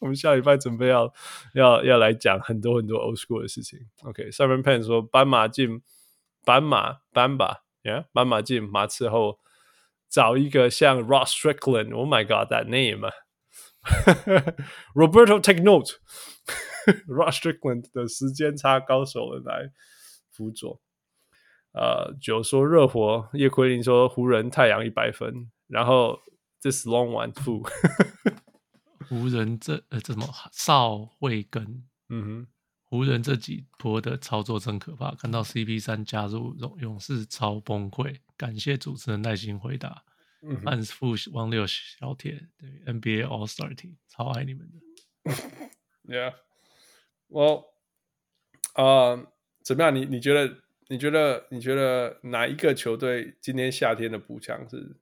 我们下礼拜准备要要要来讲很多很多 old school 的事情。OK，Simon、okay, Penn 说斑马进斑马斑马，Yeah，斑马进马刺后找一个像 Ross Strickland，Oh my God，that name。Roberto take note，Ross Strickland 的时间差高手来辅佐。呃，九说热火，叶奎林说湖人太阳一百分，然后这是 long one two 湖 人这呃这什么邵慧根，嗯哼，湖人这几波的操作真可怕，看到 CP 三加入勇勇士超崩溃，感谢主持人耐心回答。万富王六小铁，对 NBA All Star Team，超爱你们的。Yeah，我，呃，怎么样？你你觉得？你觉得？你觉得哪一个球队今年夏天的补强是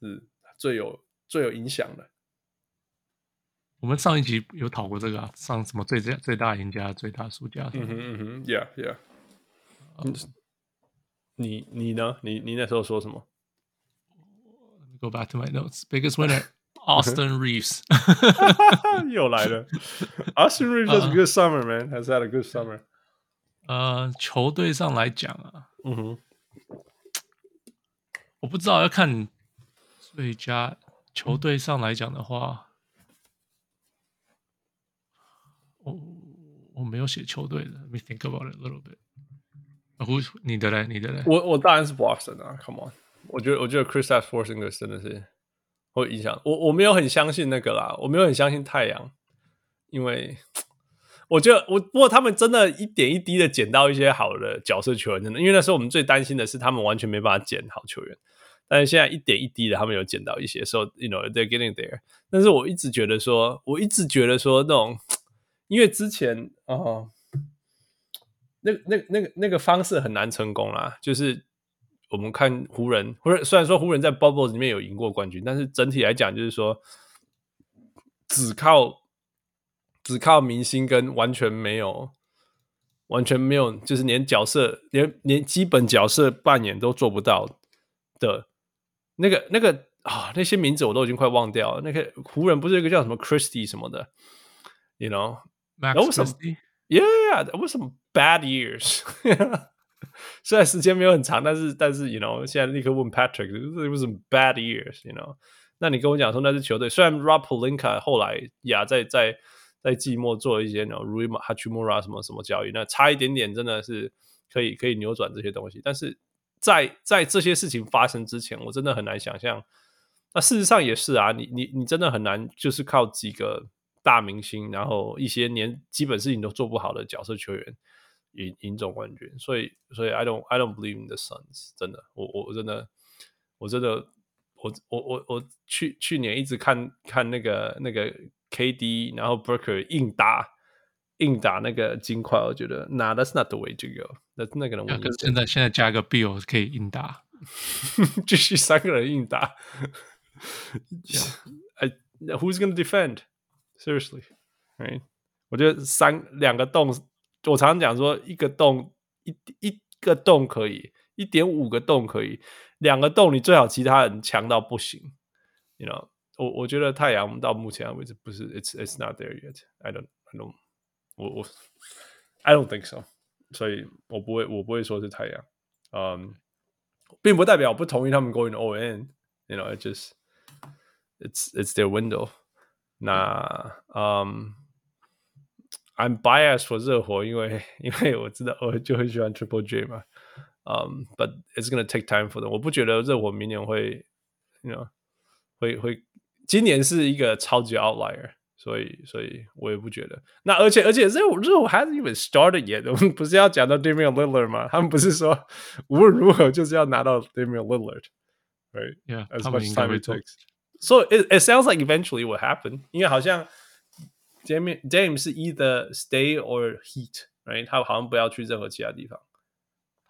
是最有最有影响的？我们上一集有讨过这个啊，上什么最最最大赢家、最大输家？嗯哼嗯哼，Yeah Yeah。你你呢？你你那时候说什么？Go back to my notes. Biggest winner, Austin Reeves. 又来了。Austin Reeves has a good summer, man. Has had a good summer. 呃，球队上来讲啊，嗯哼，我不知道要看最佳球队上来讲的话，我我没有写球队的。Let me think about it a little bit. Who？你的嘞？你的嘞？我我当然是 Boston 啊，Come on。我觉得，我觉得 Kristaps Porzingis 真的是会影响我。我没有很相信那个啦，我没有很相信太阳，因为我觉得我不过他们真的一点一滴的捡到一些好的角色球员，真的。因为那时候我们最担心的是他们完全没办法捡好球员，但是现在一点一滴的他们有捡到一些，so you know they're getting there。但是我一直觉得说，我一直觉得说那种，因为之前啊、那那那个那个方式很难成功啦，就是。我们看湖人，湖人虽然说湖人在 Bubble 里面有赢过冠军，但是整体来讲，就是说只靠只靠明星跟完全没有完全没有，就是连角色连连基本角色扮演都做不到的，那个那个啊，那些名字我都已经快忘掉了。那个湖人不是有一个叫什么 Christie 什么的，You know，Max Christie，Yeah，为什么 Bad Years？虽然时间没有很长，但是但是，you know，现在立刻问 Patrick，it was some bad years，you know。那你跟我讲说那支球队，虽然 Rob Polinka 后来呀在在在季末做了一些 Rui Hachimura 什么什么交易，那差一点点真的是可以可以扭转这些东西。但是在在这些事情发生之前，我真的很难想象。那事实上也是啊，你你你真的很难，就是靠几个大明星，然后一些连基本事情都做不好的角色球员。赢赢总冠军，所以所以 I don't I don't believe in the Suns，真的，我我真的我真的我我我我去去年一直看看那个那个 KD，然后 Booker 硬打硬打那个金块，我觉得 Nah that's not the way to go，那那个人我现在现在加个 Bill 可以硬打，继续三个人硬打，哎 Yeah. who's gonna defend seriously，right？我觉得三两个洞。我常常讲说，一个洞一一个洞可以，一点五个洞可以，两个洞你最好其他人强到不行。You know，我我觉得太阳到目前为止不是，it's it's not there yet. I don't I don't 我我 I don't think so。所以我不会我不会说是太阳，嗯、um,，并不代表我不同意他们 going all in。You know, it just it's it's their window。那嗯。Um, I'm biased for 热火，因为因为我知道我就很喜欢 Triple J 嘛，嗯、um,，but it's gonna take time for them。我不觉得热火明年会，you know，会会，今年是一个超级 outlier， 所以，所以我也不觉得。那而且，而且热火热火 hasn't even started yet。我们不是要讲到 Damian Lillard 吗？他们不是说无论如何就是要拿到 Damian Lillard，right? Yeah，as much time it takes. So it it sounds like eventually will happen。因为好像 Damian Dame 是 either stay or heat，right？他好像不要去任何其他地方。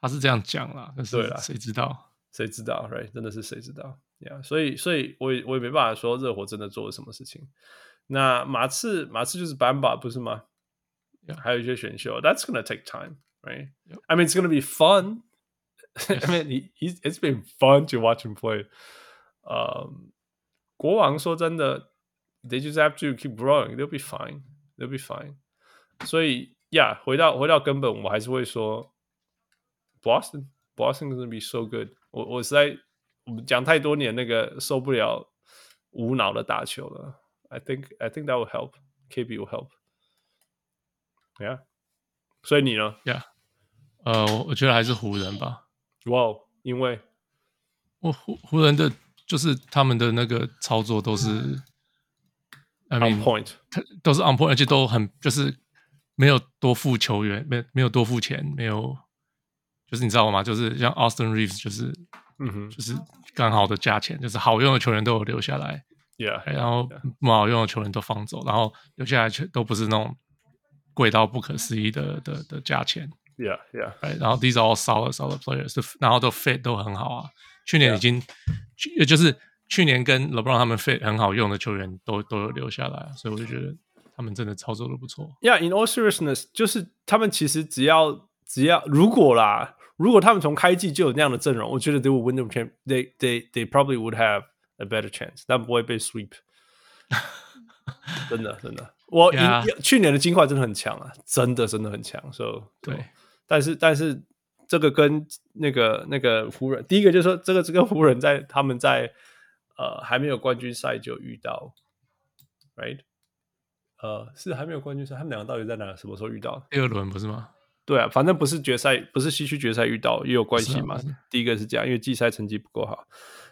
他是这样讲啦，可是谁知道？谁知道？right？真的是谁知道？Yeah，所以，所以我也我也没办法说热火真的做了什么事情。那马刺，马刺就是 Bamba 不是吗？Yeah. 还有一些选秀，That's gonna take time, right? Yep. I mean, it's gonna be fun. I mean, he's it's been fun to watch him play. 呃、um,，国王说真的，They just have to keep growing. They'll be fine. They'll be fine. 所以，Yeah，回到回到根本，我还是会说，Boston, Boston is gonna be so good. 我我实在我们讲太多年那个受不了无脑的打球了。 I think I think that will help. KB will help. Yeah. 所以你呢？Yeah. 呃，我觉得还是湖人吧。哇哦，因为我湖湖人的就是他们的那个操作都是 I mean, on point，都是 on point，而且都很就是没有多付球员，没没有多付钱，没有就是你知道吗？就是像 Austin Reeves，就是嗯哼，就是刚好的价钱，就是好用的球员都有留下来。Yeah, yeah, 然后不好用的球员都放走，然后留下来全都不是那种贵到不可思议的的的价钱。Yeah, yeah. 然后 these are all solid, solid players，然后都 fit 都很好啊。去年已经，yeah. 就是去年跟 LeBron 他们 fit 很好用的球员都都有留下来，所以我就觉得他们真的操作的不错。Yeah, in all seriousness，就是他们其实只要只要如果啦，如果他们从开季就有那样的阵容，我觉得 they would win the champ. They they they probably would have. A better chance，但不会被 sweep。真的，真的，我、yeah. 去年的金块真的很强啊，真的，真的很强。所、so, 以，对，但是，但是这个跟那个那个湖人，第一个就是说，这个这个湖人在他们在呃还没有冠军赛就遇到，right？呃，是还没有冠军赛，他们两个到底在哪？什么时候遇到？第二轮不是吗？对啊，反正不是决赛，不是西区决赛遇到也有关系嘛。第一个是这样，因为季赛成绩不够好。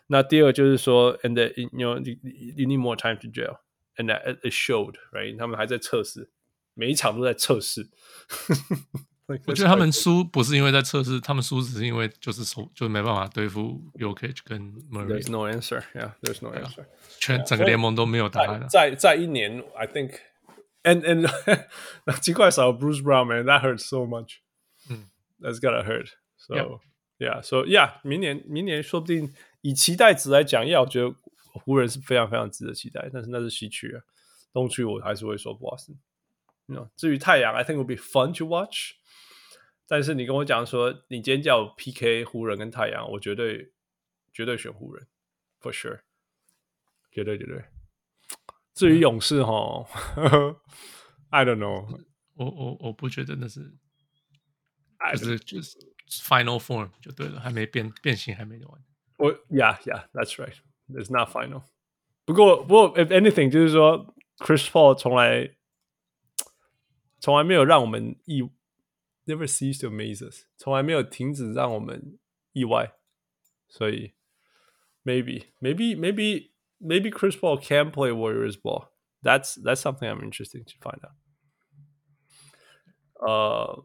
那第二就是说，and that, you know you, you need more time to gel，and that it showed，right？他们还在测试，每一场都在测试。我觉得他们输不是因为在测试，他们输只是因为就是手就没办法对付 Jokic 跟 Murray。There's no answer，yeah，there's no answer。全整个联盟都没有答案。在在一年，I think，and and 那尽快少 Bruce Brown，man，that hurts so much。嗯，that's gotta hurt。So yeah，so yeah，明年明年说不定。 以期待值来讲，要我觉得湖人是非常非常值得期待，但是那是西区啊，东区我还是会说 Boston。No, 至于太阳，I think would be fun to watch。但是你跟我讲说，你今天叫我 PK 湖人跟太阳，我绝对绝对选湖人，for sure，绝对绝对。至于勇士哈，I don't know，我我我不觉得那是，就是就是 final form 就对了，还没变变形，还没完。我、oh,，Yeah，Yeah，That's right，It's not final。不过，不过，If anything，就是说，Chris Paul 从来从来没有让我们意，Never cease to amaze us，从来没有停止让我们意外。所以，Maybe，Maybe，Maybe，Maybe maybe Chris Paul can play Warriors ball。That's That's something I'm interested to find out。呃、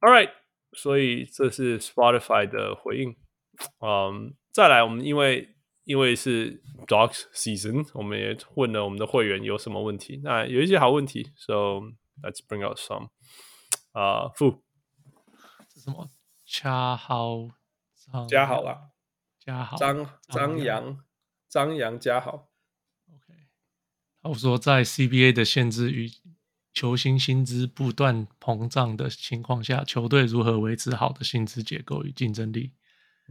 uh,，All right，所以这是 Spotify 的回应。 嗯，再来，我们因为因为是 Dogs Season，我们也问了我们的会员有什么问题。那有一些好问题，So let's bring out some。啊，傅，什么？加好，加好啦，加好，张张扬，张扬加好。OK，我说在 CBA 的限制与球星薪资不断膨胀的情况下，球队如何维持好的薪资结构与竞争力？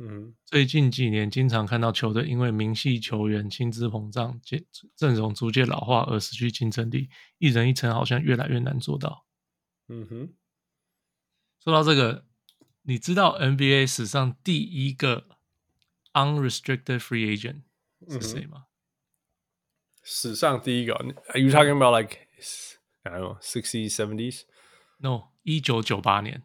嗯，最近几年经常看到球队因为明系球员薪资膨胀、阵阵容逐渐老化而失去竞争力，一人一城好像越来越难做到。嗯哼，说到这个，你知道 NBA 史上第一个 unrestricted free agent 是谁吗？嗯、史上第一个？Are you talking about like I don't know sixties seventies? No，一九九八年，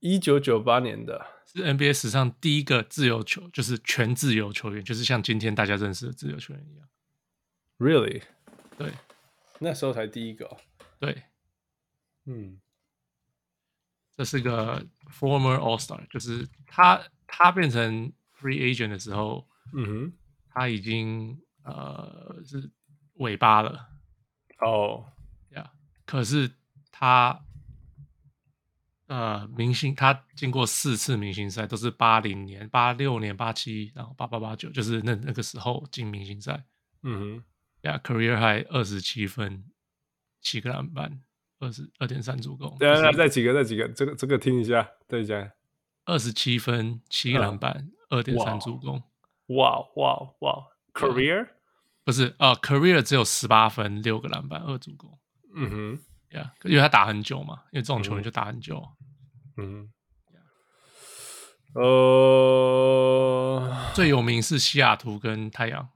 一九九八年的。是 NBA 史上第一个自由球，就是全自由球员，就是像今天大家认识的自由球员一样。Really？对。那时候才第一个、哦。对，嗯，这是个 former All Star，就是他他变成 free agent 的时候，嗯哼，他已经呃是尾巴了。哦，呀，可是他呃明星，他经过四次明星赛，都是八零年、八六年、八七，然后八八八九，就是那那个时候进明星赛。嗯哼，呀，career high 二十七分。七个篮板，二十二点三助攻。对啊，再几个，再几个，这个这个听一下，对一下。二十七分，七个篮板，二点三助攻。哇哇哇！Career 不是啊，Career 只有十八分，六个篮板，二助攻。嗯哼，呀，因为他打很久嘛，因为这种球员就打很久。嗯，呃，最有名是西雅图跟太阳。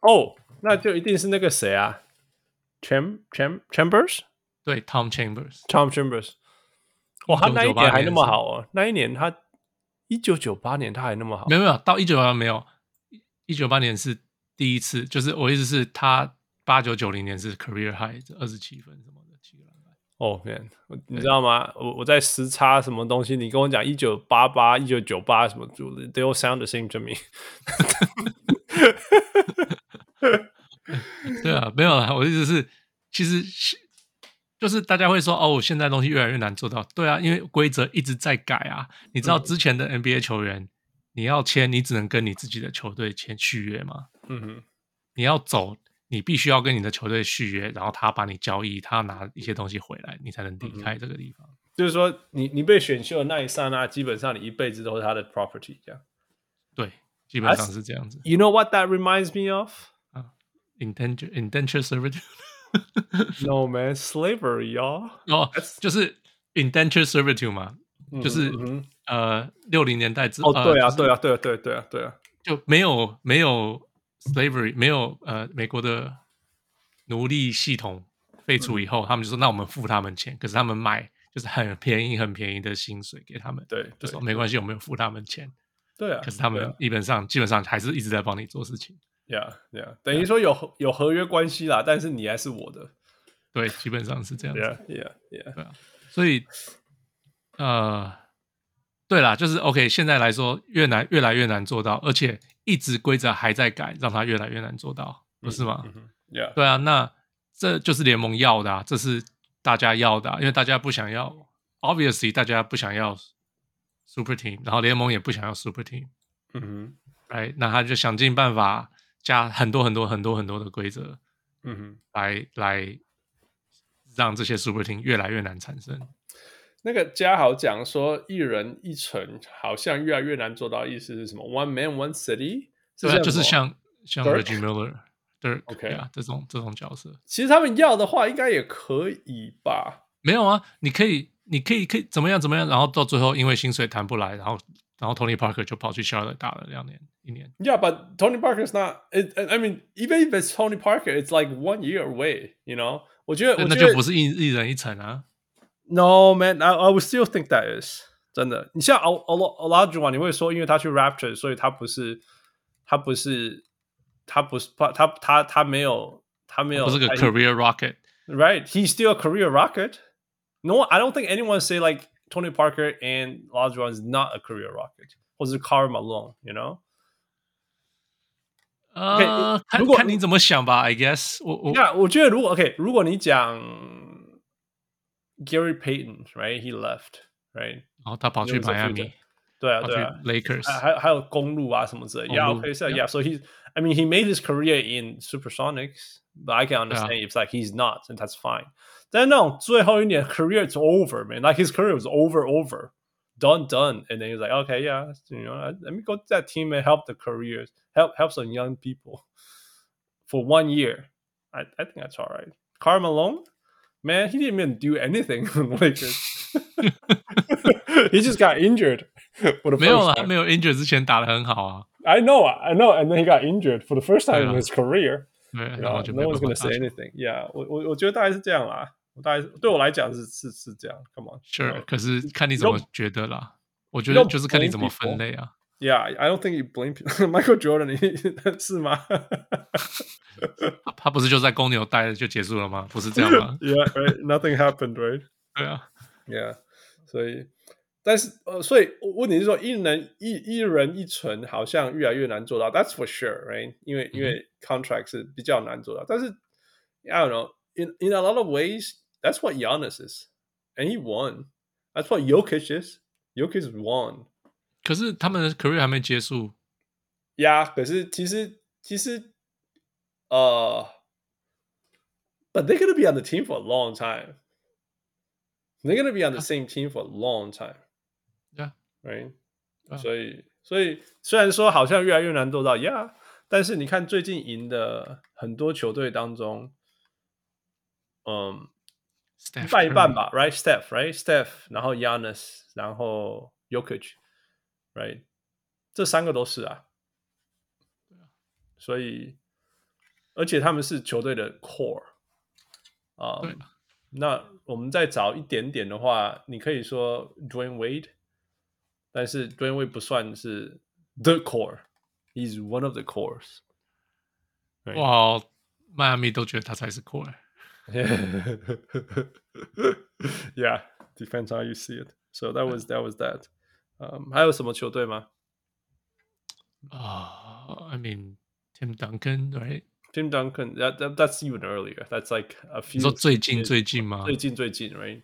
哦，那就一定是那个谁啊？Cham Cham Chambers，对，Tom Chambers，Tom Chambers，哇，他那一年还那么好哦，那一年他一九九八年他还那么好，没有没有，到一九九八没有，一九九八年是第一次，就是我意思是，他八九九零年是 career high，二十七分什么。哦，天，你知道吗？我我在时差什么东西，你跟我讲一九八八、一九九八什么，they all sound the same to me。对啊，没有啦，我的意思是，其实就是大家会说哦，现在东西越来越难做到。对啊，因为规则一直在改啊。你知道之前的 NBA 球员，嗯、你要签，你只能跟你自己的球队签续约吗？嗯哼。你要走，你必须要跟你的球队续约，然后他把你交易，他拿一些东西回来，你才能离开这个地方。嗯、就是说，你你被选秀的那一刹那，基本上你一辈子都是他的 property，这样。对，基本上是这样子。You know what that reminds me of? Indenture indenture servitude No man, slavery, y'all. 哦，就是 indenture servitude 嘛，就是呃六零年代之后。哦，对啊，对啊，对啊，对对啊，对啊，就没有没有 slavery，没有呃美国的奴隶系统废除以后，他们就说那我们付他们钱，可是他们买就是很便宜很便宜的薪水给他们，对，就说没关系，我们有付他们钱，对啊，可是他们基本上基本上还是一直在帮你做事情。Yeah, yeah，等于说有.有合约关系啦，但是你还是我的，对，基本上是这样子。Yeah, yeah, yeah。对啊，所以，呃，对啦，就是 OK。现在来说，越难，越来越难做到，而且一直规则还在改，让它越来越难做到，不是吗？嗯 Yeah，对啊，那这就是联盟要的啊，这是大家要的啊，因为大家不想要，Obviously，大家不想要 Super Team，然后联盟也不想要 Super Team。嗯哼，哎，那他就想尽办法。加很多很多很多很多的规则，嗯哼，来来让这些 super team 越来越难产生。那个嘉豪讲说，一人一城好像越来越难做到，意思是什么？One man, one city，对啊，就是像像 Reggie Miller，对，OK 啊，这种这种角色，其实他们要的话，应该也可以吧？没有啊，你可以，你可以，可以怎么样怎么样，然后到最后因为薪水谈不来，然后。然后 Tony Parker 就跑去 Charlotte 打了两年，一年。Yeah, but Tony Parker's not. It, I mean, even if it's Tony Parker, it's like one year away. You know? 我觉得，那就不是一一人一城啊。No man, I I would still think that is 真的。你像 Olajuwon，你会说，因为他去 Raptors，所以他不是，他不是，他不是，他他他他没有，他没有，不是个 career rocket。Right? He's still a career rocket. No, I don't think anyone say like. Tony Parker and Olajuwon is not a career rocket，或者是 Karl Malone，you know？呃，看看你怎么想吧。I guess 我我那我觉得如果 OK，如果你讲 Gary Payton，right？He left，right？然后他跑去迈阿密，对啊对啊，Lakers，还还有公路啊什么之类。Yeah, okay, so yeah, so he's I mean he made his career in Supersonics, but I can understand if like he's not, and that's fine. 但那种最后一年 career is over, man. Like his career was over, over, done, done. And then he was like, okay, yeah, you know, let me go to that team and help the careers, help help some young people for one year. I I think that's all right. Karl Malone, man, he didn't even do anything Lakers. he just got injured. For the 没有啊，没有 injured 之前打得很好啊。I know, I know, and then he got injured for the first time in his career. 对，然后就 no one's gonna say anything. Yeah，我我我觉得大概是这样啦。我大概对我来讲是是是这样，Come on，Sure，可是看你怎么觉得啦。我觉得就是看你怎么分类啊。 Yeah, I don't think you blame Michael Jordan 你是吗？他不是就在公牛待着就结束了吗？不是这样吗？Yeah, right. Nothing happened, right? 对啊，Yeah. 所以，但是呃，所以问题是说，一人一一人一存好像越来越难做到。That's for sure, right? 因为、嗯、因为 contract 是比较难做到。但是，I don't know. In in a lot of ways, that's what Giannis is, and he won. That's what Jokic is. Jokic won. 可是他们的 career 还没结束。呀，可是其实其实呃、uh,，but they're gonna be on the team for a long time. They're gonna be on the same team for a long time. Yeah, right. 所以所以虽然说好像越来越难做到，Yeah，但是你看最近赢的很多球队当中，嗯，一半一半吧，Right？Steph，Right？Steph，然后 Giannis，然后 Jokic。Right，这三个都是啊，所以而且他们是球队的 core 啊、um,。那我们再找一点点的话，你可以说 Dwayne Wade，但是 Dwayne Wade 不算是 the core，he's one of the cores。哇，迈阿密都觉得他才是 core。 Yeah，depends how you see it. So that was that was that. 嗯，还有什么球队吗？啊、uh,，I mean Tim Duncan，right？Tim Duncan，that that that's even earlier. That's like a few. 你说最近最近吗？最近最近，right？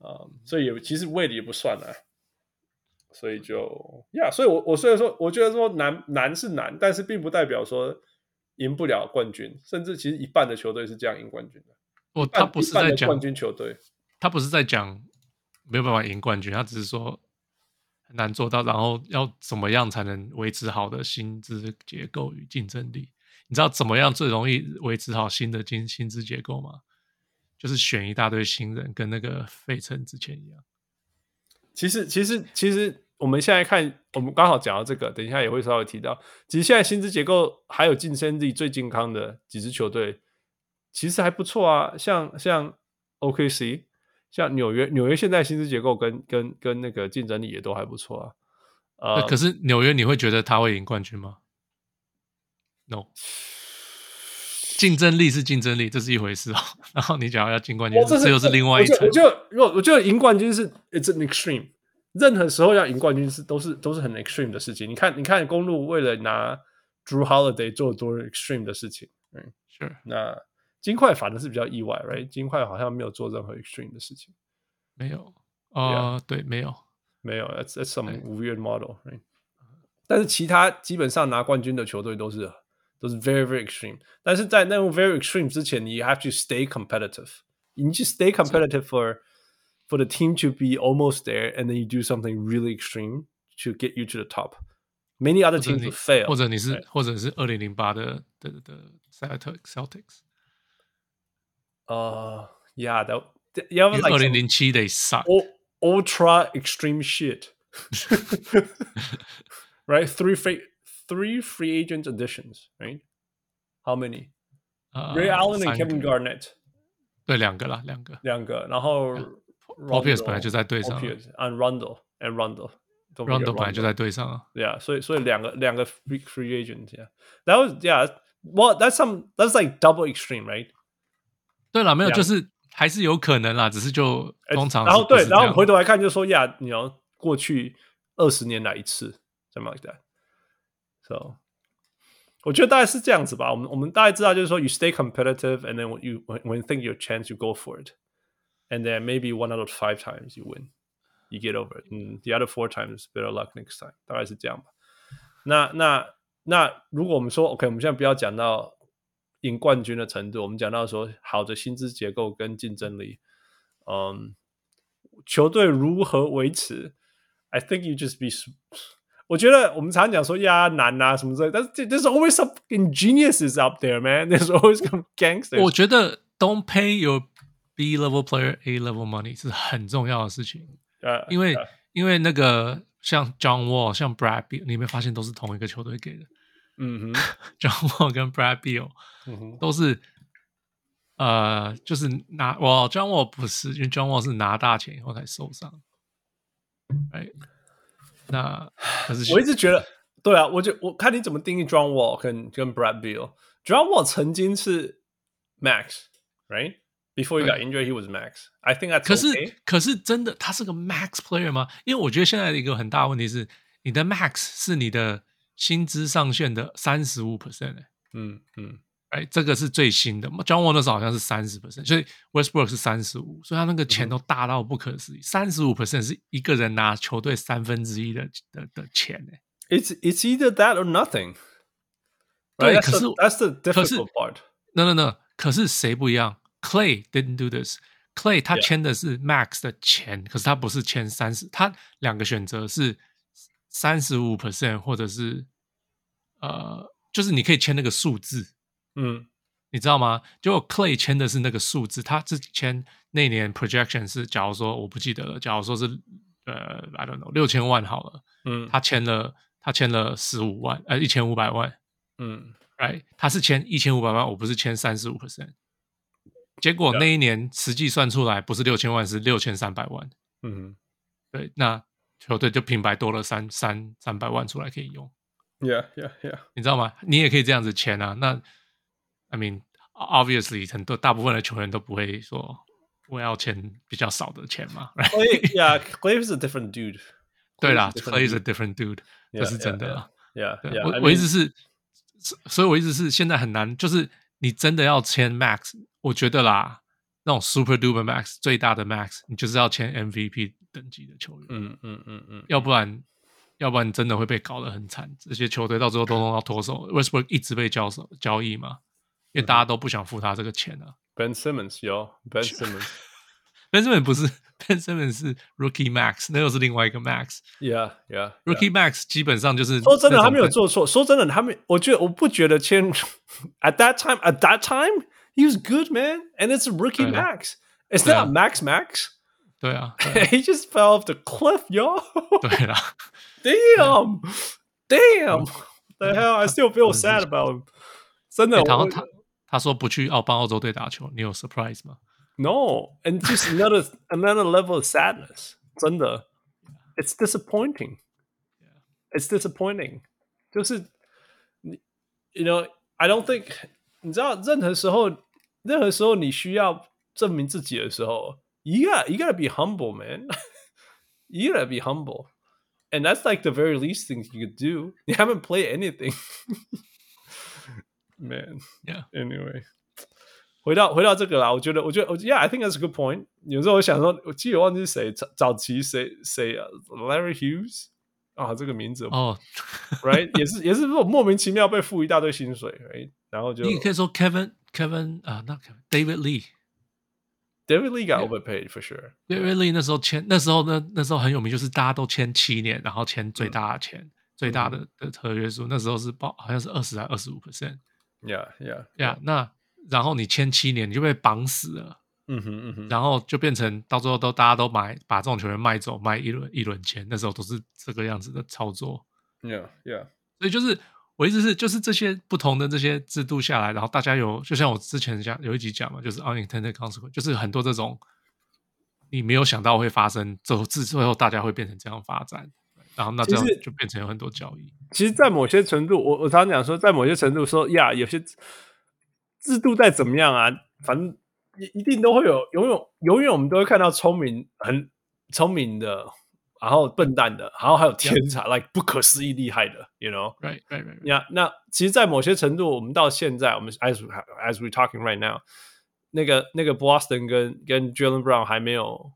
啊、um,，所以也其实 Wade 也不算啊，所以就呀，yeah, 所以我我虽然说我觉得说难难是难，但是并不代表说赢不了冠军，甚至其实一半的球队是这样赢冠军的。哦，他不是在讲冠军球队，他不是在讲没有办法赢冠军，他只是说。难做到，然后要怎么样才能维持好的薪资结构与竞争力？你知道怎么样最容易维持好新的薪薪资结构吗？就是选一大堆新人，跟那个费城之前一样。其实，其实，其实我们现在看，我们刚好讲到这个，等一下也会稍微提到。其实现在薪资结构还有竞争力最健康的几支球队，其实还不错啊，像像 OKC。像纽约，纽约现在薪资结构跟跟跟那个竞争力也都还不错啊。呃，可是纽约你会觉得他会赢冠军吗？No，竞争力是竞争力，这是一回事哦。然后你讲要进冠军，这又是另外一层。我就如果我觉得赢冠军是 it's an extreme，任何时候要赢冠军是都是都是很 extreme 的事情。你看，你看公路为了拿 Drew Holiday 做多 extreme 的事情，嗯，是那。金块反正是比较意外，right？金块好像没有做任何 extreme 的事情，没有啊，uh, yeah. 对，没有，没有，that's that's some weird model，right？但是其他基本上拿冠军的球队都是都是 very very extreme，但是在那种 very extreme 之前，你 have to stay competitive，你就 stay competitive for for the team to be almost there，and then you do something really extreme to get you to the top。Many other teams will fail，或者你是或者是二零零八的的的 Celtics。 Uh, yeah, that, you have like 二零零七 they suck. Ultra extreme shit. right? Three free, three free agent additions, right? How many? Uh, Ray Allen and Kevin Garnett. 对，两个啦，两个，两个。然后 Paul Pierce 本来就在队上，and Rondo and Rondo。Rondo 本来就在队上啊。Yeah，所以所以两个两个 free free agents。Yeah, that was yeah. Well, that's some that's like double extreme, right? 对了，没有，就是还是有可能啦，只是就通常。然后对，然后回头来看，就说呀，你要过去二十年来一次，怎么的？So，我觉得大概是这样子吧。我们我们大概知道，就是说，you stay competitive，and then when you when you think your chance, you go for it，and then maybe one out of five times you win，you get over it，嗯，the other four times better luck next time，大概是这样吧。那那那如果我们说，OK，我们现在不要讲到。赢冠军的程度，我们讲到说好的薪资结构跟竞争力，嗯，球队如何维持？I think you just be，我觉得我们常讲说呀难啊什么之类，但是 there's always some geniuses up there, man. There's always some gangsters. 我觉得 don't pay your B level player A level money 是很重要的事情，uh, 因为、uh, 因为那个像 John Wall、像 Brad Beal，你没发现都是同一个球队给的。嗯哼，John Wall 跟 Brad Beal 都是，呃，就是拿我 John Wall 不是，因为 John Wall 是拿大钱以后才受伤，哎，那可是我一直觉得，对啊，我就我看你怎么定义 John Wall 跟跟 Brad Beal。John Wall 曾经是 Max，right？Before he got injured, he was max. I think that's okay. 可是，可是真的，他是个 max player 吗？因为我觉得现在的一个很大问题是，你的 max 是你的薪资上限的三十五 percent 嗯嗯，哎，这个是最新的。John Wall 那时候好像是三十 percent，所以 Westbrook 是三十五，所以他那个钱都大到不可思议。三十五 percent 是一个人拿球队三分之一的的的钱哎。It's it's either that or nothing. 对，可是 that's the difficult part. No no no，可是谁不一样？Clay didn't do this. Clay 他签的是 Max 的钱.可是他不是签三十，他两个选择是三十五 percent 或者是呃，就是你可以签那个数字，嗯，你知道吗？结果 Clay 签的是那个数字，他之前那年 projection 是，假如说我不记得了，假如说是呃，I don't know 六千万好了，嗯，他签了他签了十五万，呃，一千五百万，嗯，right，他是签一千五百万，我不是签三十五 percent。结果那一年实际算出来不是六千万，是六千三百万。嗯，对，那球队就平白多了三三三百万出来可以用。Yeah, yeah, yeah。你知道吗？你也可以这样子签啊。那 I mean, obviously，很多大部分的球员都不会说我要签比较少的钱嘛。Right? Yeah, Clay is a different dude。对啦，Clay is a different dude，这是真的。Yeah, yeah。我我一直是，所以我一直是现在很难，就是你真的要签 Max。我觉得啦，那种 super duper max 最大的 max，你就是要签 MVP 等级的球员，嗯嗯嗯嗯，要不然，要不然真的会被搞得很惨。这些球队到最后都弄到脱手，Westbrook 一直被交手交易嘛，因为大家都不想付他这个钱啊。Ben Simmons 有 Ben Simmons，Ben Simmons 不是 Ben Simmons 是 Rookie Max，那又是另外一个 Max。Yeah yeah，Rookie Max 基本上就是说真的，他没有做错。说真的，他没，我觉得我不觉得签 at that time at that time。He was good, man, and it's a rookie max. It's not max max. 对啊，He just fell off the cliff, yo. 对啦，Damn, damn. The hell, I still feel sad about him. 真的，然后他他说不去澳帮澳洲队打球，你有 surprise 吗？No, and just another another level of sadness. 真的，It's disappointing. It's disappointing. 就是你，you know, I don't think 你知道，任何时候。任何时候你需要证明自己的时候 ，you got you gotta be humble, man. you gotta be humble, and that's like the very least things you could do. You haven't played anything, man. Yeah. Anyway，回到回到这个啦，我觉得我觉得我 Yeah, I think that's a good point. 有时候我想说，我记得忘记是谁早早期谁谁啊，Larry Hughes 啊，这个名字哦、oh.，Right 也是也是这种莫名其妙被付一大堆薪水，Right，然后就你可以说 Kevin。Kevin 啊，那 David Lee，David Lee got overpaid for sure。David Lee 那时候签，那时候那那时候很有名，就是大家都签七年，然后签最大的钱，最大的的合约数，那时候是报好像是二十还二十五 percent。Yeah, yeah, yeah。那然后你签七年，你就被绑死了。嗯哼嗯哼。然后就变成到最后都大家都买，把这种球员卖走，卖一轮一轮钱。那时候都是这个样子的操作。Yeah, yeah。所以就是。我意思是，就是这些不同的这些制度下来，然后大家有，就像我之前讲有一集讲嘛，就是 unintended consequence，就是很多这种你没有想到会发生，最后最后大家会变成这样发展，然后那这样就变成有很多交易。其实，在某些程度，我我常常讲说，在某些程度说呀，有些制度再怎么样啊，反正一一定都会有，永远永远我们都会看到聪明很聪明的。然后笨蛋的，然后还有天才 Yeah.，like 不可思议厉害的，you know，right right right, right. Yeah, 那其实，在某些程度，我们到现在，我们 as as we talking right now，那个那个 Boston 跟跟 Jaylen Brown 还没有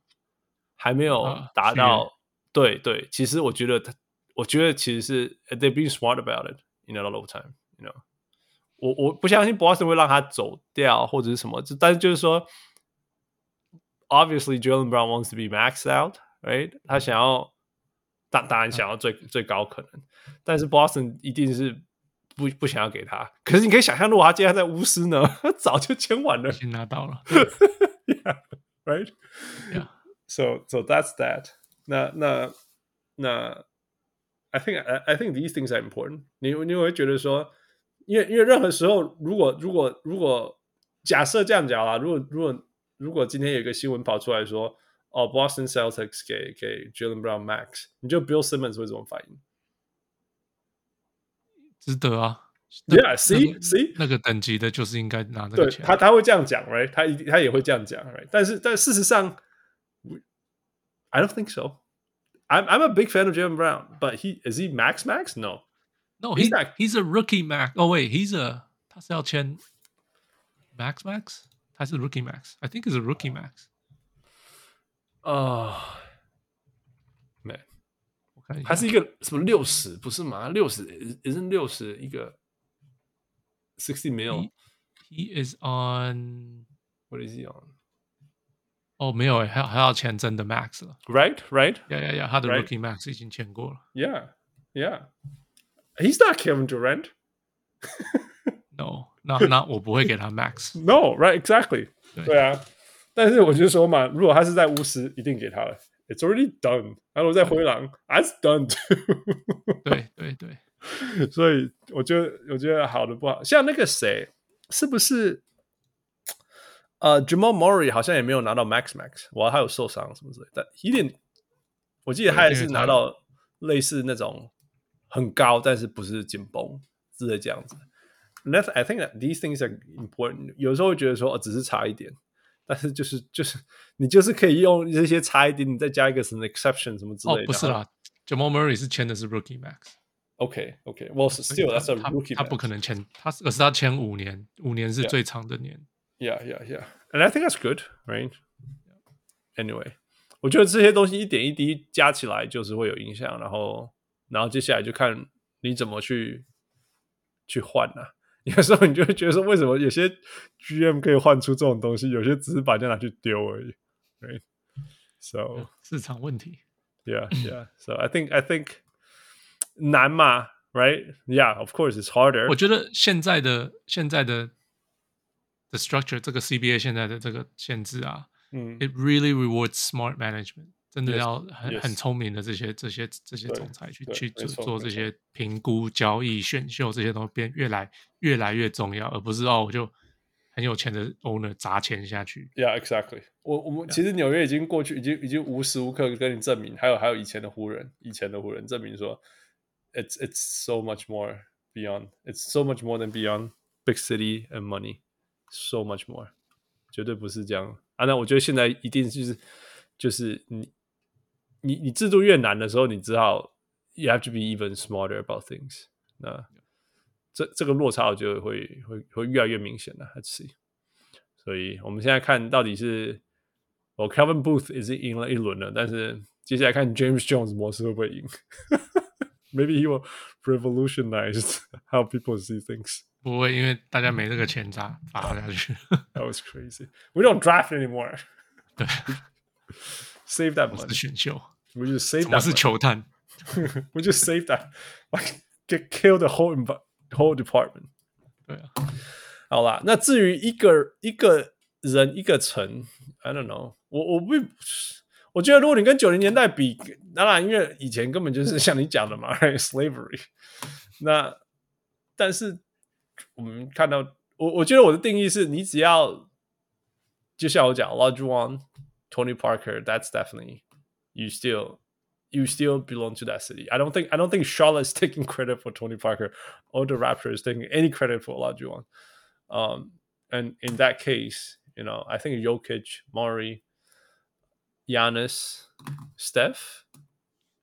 还没有达到，uh, 对对，其实我觉得他，我觉得其实是 they being smart about it，you know a lot of time，you know，我我不相信 Boston 会让他走掉或者是什么，但是就是说，obviously Jaylen Brown wants to be maxed out。 Right，他想要，当当然想要最、嗯、最高可能，但是 Boston 一定是不不想要给他。可是你可以想象，如果他今天在巫师呢，他 早就签完了，已经拿到了。yeah，right，yeah，so so that's that 那。那那那，I think I I think these things are important 你。你你会觉得说，因为因为任何时候，如果如果如果假设这样讲啊，如果如果如果今天有一个新闻跑出来说。哦，Boston Celtics 给给 Jaylen Brown Max，你觉得 Bill Simmons 会怎么反应？值得啊。Yeah，see see，那个等级的就是应该拿这个钱。对，他他会这样讲，right？他一定他也会这样讲，right？但是但事实上，I don't think so。I'm I'm a big fan of Jaylen Brown，but he is he max max? No, no, he's not. He's a rookie max. Oh wait, he's a 他是要签 max max，他是 rookie max。I think he's a rookie max。 啊，man，我看他是一个什么六十不是吗？六十也是六十一个。Sixty mil. He, he is on. What is he on? 哦，没有诶，还还要签真的 Max 了。Right, right. Yeah, yeah, yeah. 他的 Rookie Max 已经签过了。Yeah, yeah. He's not Kevin Durant. No，那那我不会给他 Max。 No, right, exactly. 对，对啊， 但是我就说嘛，如果他是在巫师，一定给他了。It's already done. 然后在灰狼，That's done too. 对对对。所以我觉得，我觉得好的不好，像那个谁，是不是？呃，Jamal Murray 好像也没有拿到 Max Max，我还有受伤什么之类的，但一点，我记得他也是拿到类似那种很高，但是不是紧绷之类这样子。That I think that these things are important。有时候会觉得说，哦，只是差一点，但是就是就是你就是可以用这些差一点，你再加一个什么 exception 什么之类的。哦，不是啦，Jamal Murray 是签的是 Rookie Max。OK OK，Well still that's a rookie。他不可能签，他而是他签五年，五年是最长的年。Yeah yeah yeah，and I think that's good, right? Anyway，我觉得这些东西一点一滴加起来就是会有影响，然后然后接下来就看你怎么去去换啊。有时候你就会觉得说，为什么有些 GM 可以换出这种东西，有些只是把人家拿去丢而已，right？So 市场问题。Yeah yeah. So I think I think. 难嘛，right? Yeah, of course it's harder. 我觉得现在的现在的 the structure 这个 CBA 现在的这个限制啊，嗯，it really rewards smart management，真的要很 yes, 很聪明的这些这些这些总裁去去做做这些评估、交易、选秀这些东西变越来越来越重要，而不是哦我就很有钱的 owner 砸钱下去。Yeah, exactly. 我我们其实纽约已经过去，已经已经无时无刻跟你证明，还有还有以前的湖人，以前的湖人证明说。It's it's so much more beyond. It's so much more than beyond big city and money. So much more，绝对不是这样啊！那我觉得现在一定就是就是你你你制度越难的时候，你只好 you have to be even smarter about things 那。这这个落差我觉得会会会越来越明显的。Let's see。所以我们现在看到底是，我、oh, Kevin Booth 已经赢了一轮了，但是接下来看 James Jones 模式会不会赢？Maybe he will revolutionize how people see things. 不会，因为大家没这个钱砸砸下去。That was crazy. We don't draft anymore. 对，save that money. 选秀，We just save that. 我是球探。We just save that. Like get kill the whole whole department. 对啊，好啦，那至于一个一个人一个城，I don't know 我。我我不。我觉得，如果你跟九零年代比，当然，因为以前根本就是像你讲的嘛，slavery。那但是我们看到，我我觉得我的定义是，你只要就像我讲，Olajuwon、Tony Parker，that's definitely you still you still belong to that city. I don't think I don't think Charlotte is taking credit for Tony Parker or the Raptors taking any credit for Olajuwon. Um, and in that case, you know, I think Jokic, Murray Giannis, Steph，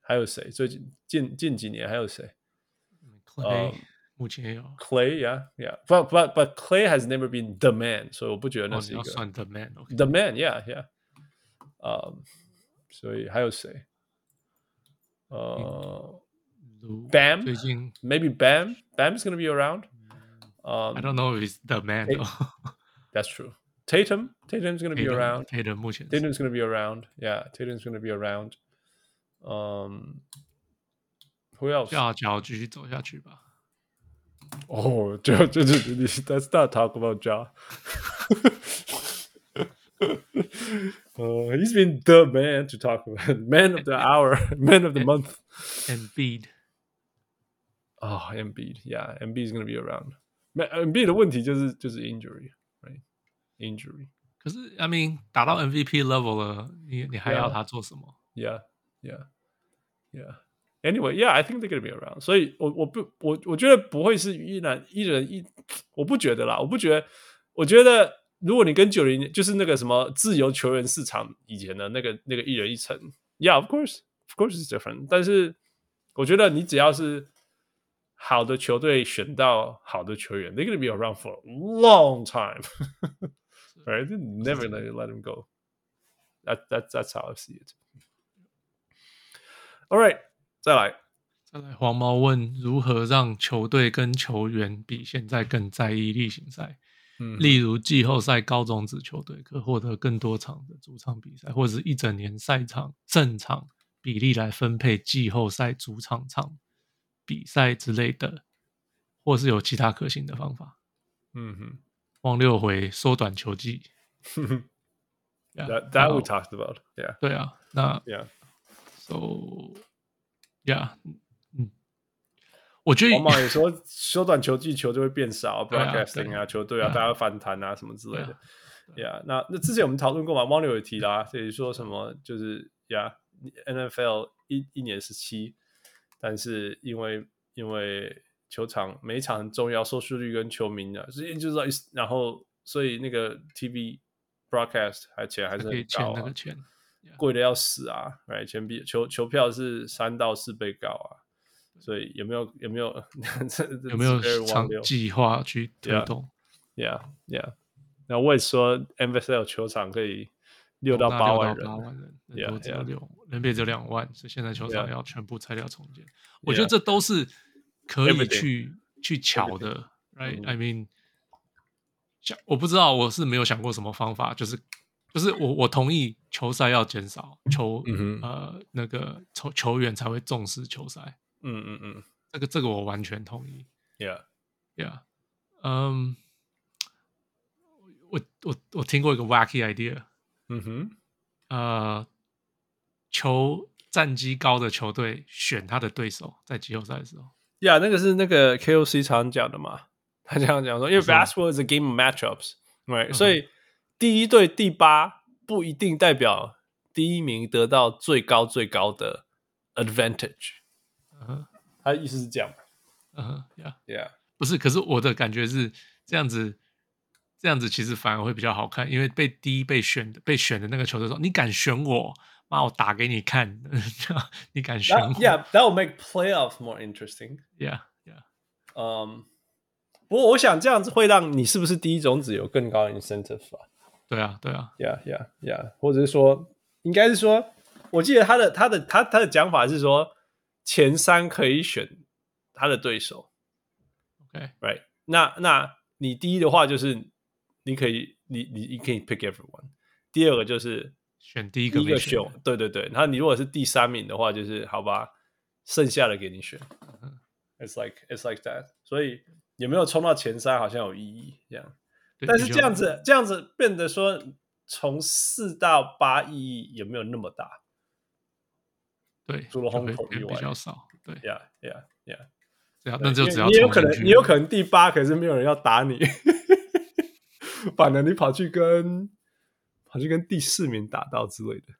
还有谁？最近近近几年还有谁？Clay，、um, 目前也有 Clay，yeah，yeah，but but but Clay has never been the man，所以我不觉得那是一个、oh, 算 the man，the、okay. man，yeah，yeah， 呃、um,，所以还有谁？呃、uh,，Bam，最近 maybe Bam，Bam's gonna be around。Um, I don't know if he's the man though. That's true. Tatum, Tatum's going to be around. Tatum 目前 Tatum's going to be around. Yeah, Tatum's going to be around. Um, who else? 要脚继续走下去吧。哦，就就就，Let's not talk about Ja. uh, he's been the man to talk about, man of the hour, man of the month. Embiid. Oh, Embiid. Yeah, Embiid is going to be around. Embiid 的问题就是就是 injury。injury， 可是 I mean 打到 MVP level 了，你你还要他做什么？Yeah, yeah, yeah. Anyway, yeah, I think they're gonna be around. 所以我我不我我觉得不会是一人一人一，我不觉得啦，我不觉得，我觉得 如果你跟九零就是那个什么自由球员市场以前的那个那个一人一城，Yeah, of course, of course is different. 但是我觉得你只要是好的球队选到好的球员，they're gonna be around for a long time. Right? never let let him go. That that that's how I see it. All right. 再来，再来。黄毛问如何让球队跟球员比现在更在意例行赛？嗯，例如季后赛高种子球队可获得更多场的主场比赛，或者是一整年赛场正常比例来分配季后赛主场场比赛之类的，或是有其他可行的方法。嗯哼，汪六回缩短球季。That that we talked about. Yeah. 对啊，那呀 so Yeah. 我觉得王莽也说，缩短球季，球就会变少，broadcasting 啊，啊球队啊，大家反弹啊，什么之类的。呀，那那之前我们讨论过嘛，汪流也提啦，所以说什么就是呀，NFL 一一年十七，但是因为因为球场每一场很重要，收视率跟球迷啊，所以就是然后所以那个 TV broadcast 还钱还是很高啊。贵的要死啊！Right，钱比球球票是三到四倍高啊，所以有没有有没有 有没有长计划去推动？Yeah，Yeah，那我也说，NFL 球场可以六到八万人，八万人，人多只有六，人别只有两万，所以现在球场要全部拆掉重建。我觉得这都是可以去去巧的，Right？I mean，想我不知道，我是没有想过什么方法，就是。就是我我同意球赛要减少球，嗯、呃那个球球员才会重视球赛。嗯嗯嗯，这个这个我完全同意。Yeah yeah，嗯、um,，我我我听过一个 wacky idea。嗯哼，呃，球战绩高的球队选他的对手在季后赛的时候。呀、yeah,，那个是那个 KOC 常讲的嘛？他这样讲说，因为 basketball is a game of matchups，right？、嗯、所以。第一对第八不一定代表第一名得到最高最高的 advantage。嗯，他的意思是这样。嗯哼，Yeah，Yeah，不是，可是我的感觉是这样子，这样子其实反而会比较好看，因为被第一被选的被选的那个球队说：“你敢选我，妈，我打给你看。”你敢选我？Yeah，that will make playoffs more interesting. Yeah，Yeah，嗯，不过我想这样子会让你是不是第一种子有更高的 incentive 啊？对啊，对啊，Yeah, Yeah, Yeah，或者是说，应该是说，我记得他的他的他他的讲法是说，前三可以选他的对手，OK，Right？那那你第一的话就是你可以，你你你可以 pick everyone。第二个就是选第一个，第一个选，对对对。然后你如果是第三名的话，就是好吧，剩下的给你选。It's like it's like that。所以有没有冲到前三好像有意义，这样。但是这样子，这样子变得说，从四到八意义有没有那么大？对，除了 home 以外比较少。对，Yeah，Yeah，Yeah。这样，那就只要你有可能，你有可能第八，可是没有人要打你，反正你跑去跟跑去跟第四名打到之类的。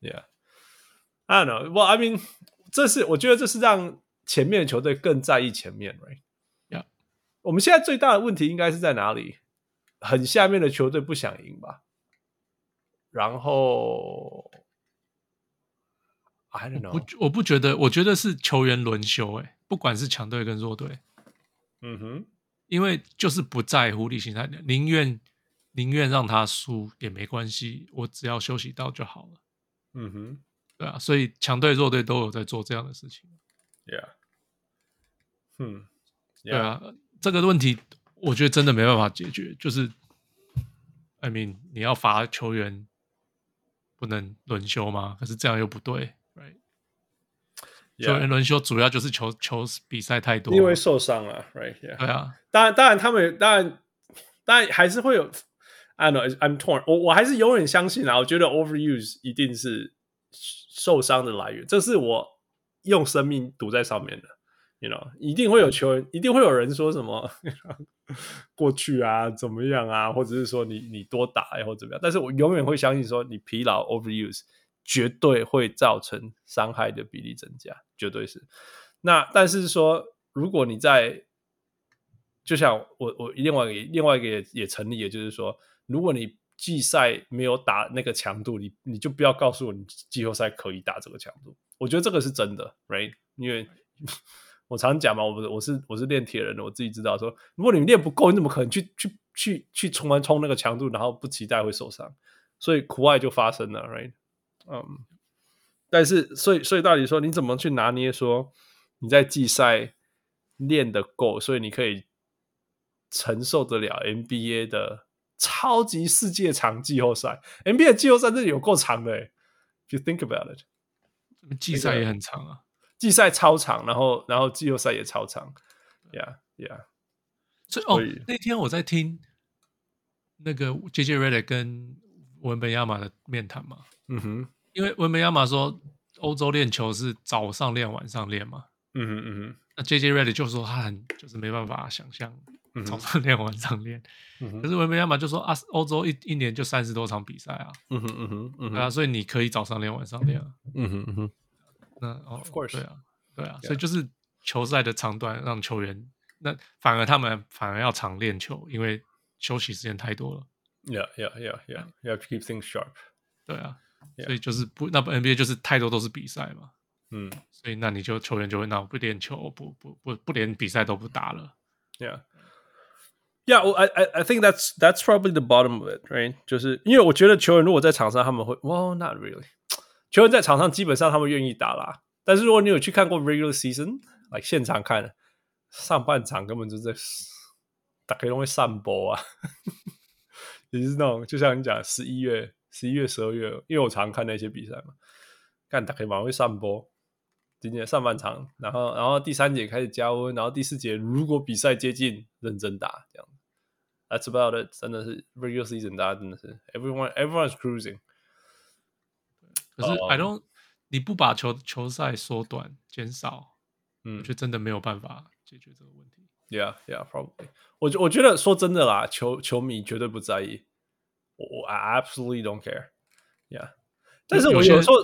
Yeah，Yeah。I don't know。Well, I mean，这是我觉得这是让前面的球队更在意前面，right？Yeah，我们现在最大的问题应该是在哪里？很下面的球队不想赢吧？然后，I don't know，我不，我不觉得，我觉得是球员轮休，哎，不管是强队跟弱队，嗯哼，因为就是不在乎例行赛，宁愿宁愿让他输也没关系，我只要休息到就好了。嗯哼，对啊，所以强队弱队都有在做这样的事情。Yeah，嗯，yeah. 对啊。这个问题，我觉得真的没办法解决。就是，I mean，你要罚球员不能轮休吗？可是这样又不对球员轮休主要就是球球比赛太多，因为受伤了，right？Yeah. 对啊，当然，当然，他们当然，当然还是会有。I know, I'm torn。我我还是永远相信啊，我觉得 overuse 一定是受伤的来源，这是我用生命赌在上面的。，you know，一定会有球员，一定会有人说什么 过去啊怎么样啊，或者是说你你多打呀或怎么样，但是我永远会相信说你疲劳 overuse 绝对会造成伤害的比例增加，绝对是。那但是说如果你在就像我我另外一个另外一个也也成立，也就是说，如果你季赛没有打那个强度，你你就不要告诉我你季后赛可以打这个强度。我觉得这个是真的，right？因为 我常讲嘛，我不是我是我是练铁人的，我自己知道说，如果你练不够，你怎么可能去去去去冲完冲那个强度，然后不期待会受伤？所以苦爱就发生了，right？嗯，但是所以所以到底说你怎么去拿捏说你在季赛练得够，所以你可以。承受得了 NBA 的超级世界长季后赛，NBA 的季后赛这里有够长的诶，If you think about it，季赛也很长啊，季赛超长，然后然后季后赛也超长，Yeah Yeah。所以哦，那天我在听那个 JJ Redick 跟文本亚马的面谈嘛，嗯哼，因为文梅亚马说欧洲练球是早上练晚上练嘛，嗯哼嗯哼，那 JJ Redick 就说他很就是没办法想象。早上练，晚上练。可是文梅亚马就说啊，欧洲一一年就三十多场比赛啊。嗯哼嗯哼嗯哼，啊，所以你可以早上练，晚上练啊。嗯哼嗯哼。那哦，Of course，对啊，对啊，所以就是球赛的长短让球员，那反而他们反而要常练球，因为休息时间太多了。Yeah yeah yeah yeah. You have to keep things sharp. 对啊，所以就是不，那不 NBA 就是太多都是比赛嘛。嗯，所以那你就球员就会那不练球，不不不不连比赛都不打了。Yeah. Yeah, I I I think that's that's probably the bottom of it, right? 就是因为我觉得球员如果在场上，他们会，Well, not really。球员在场上基本上他们愿意打啦。但是如果你有去看过 regular season，like 现场看，上半场根本就在打开都会散播啊，也是那种就像你讲十一月、十一月、十二月，因为我常看那些比赛嘛，看打开马上会上播。今天上半场，然后然后第三节开始加温，然后第四节如果比赛接近，认真打这样。That's about it，真的是 regular season，大家真的是 everyone everyone's cruising。可是 I don't，、um, 你不把球球赛缩短减少，嗯，就真的没有办法解决这个问题。Yeah, yeah, probably。我我觉得说真的啦，球球迷绝对不在意，我 I absolutely don't care。Yeah，但是我有时候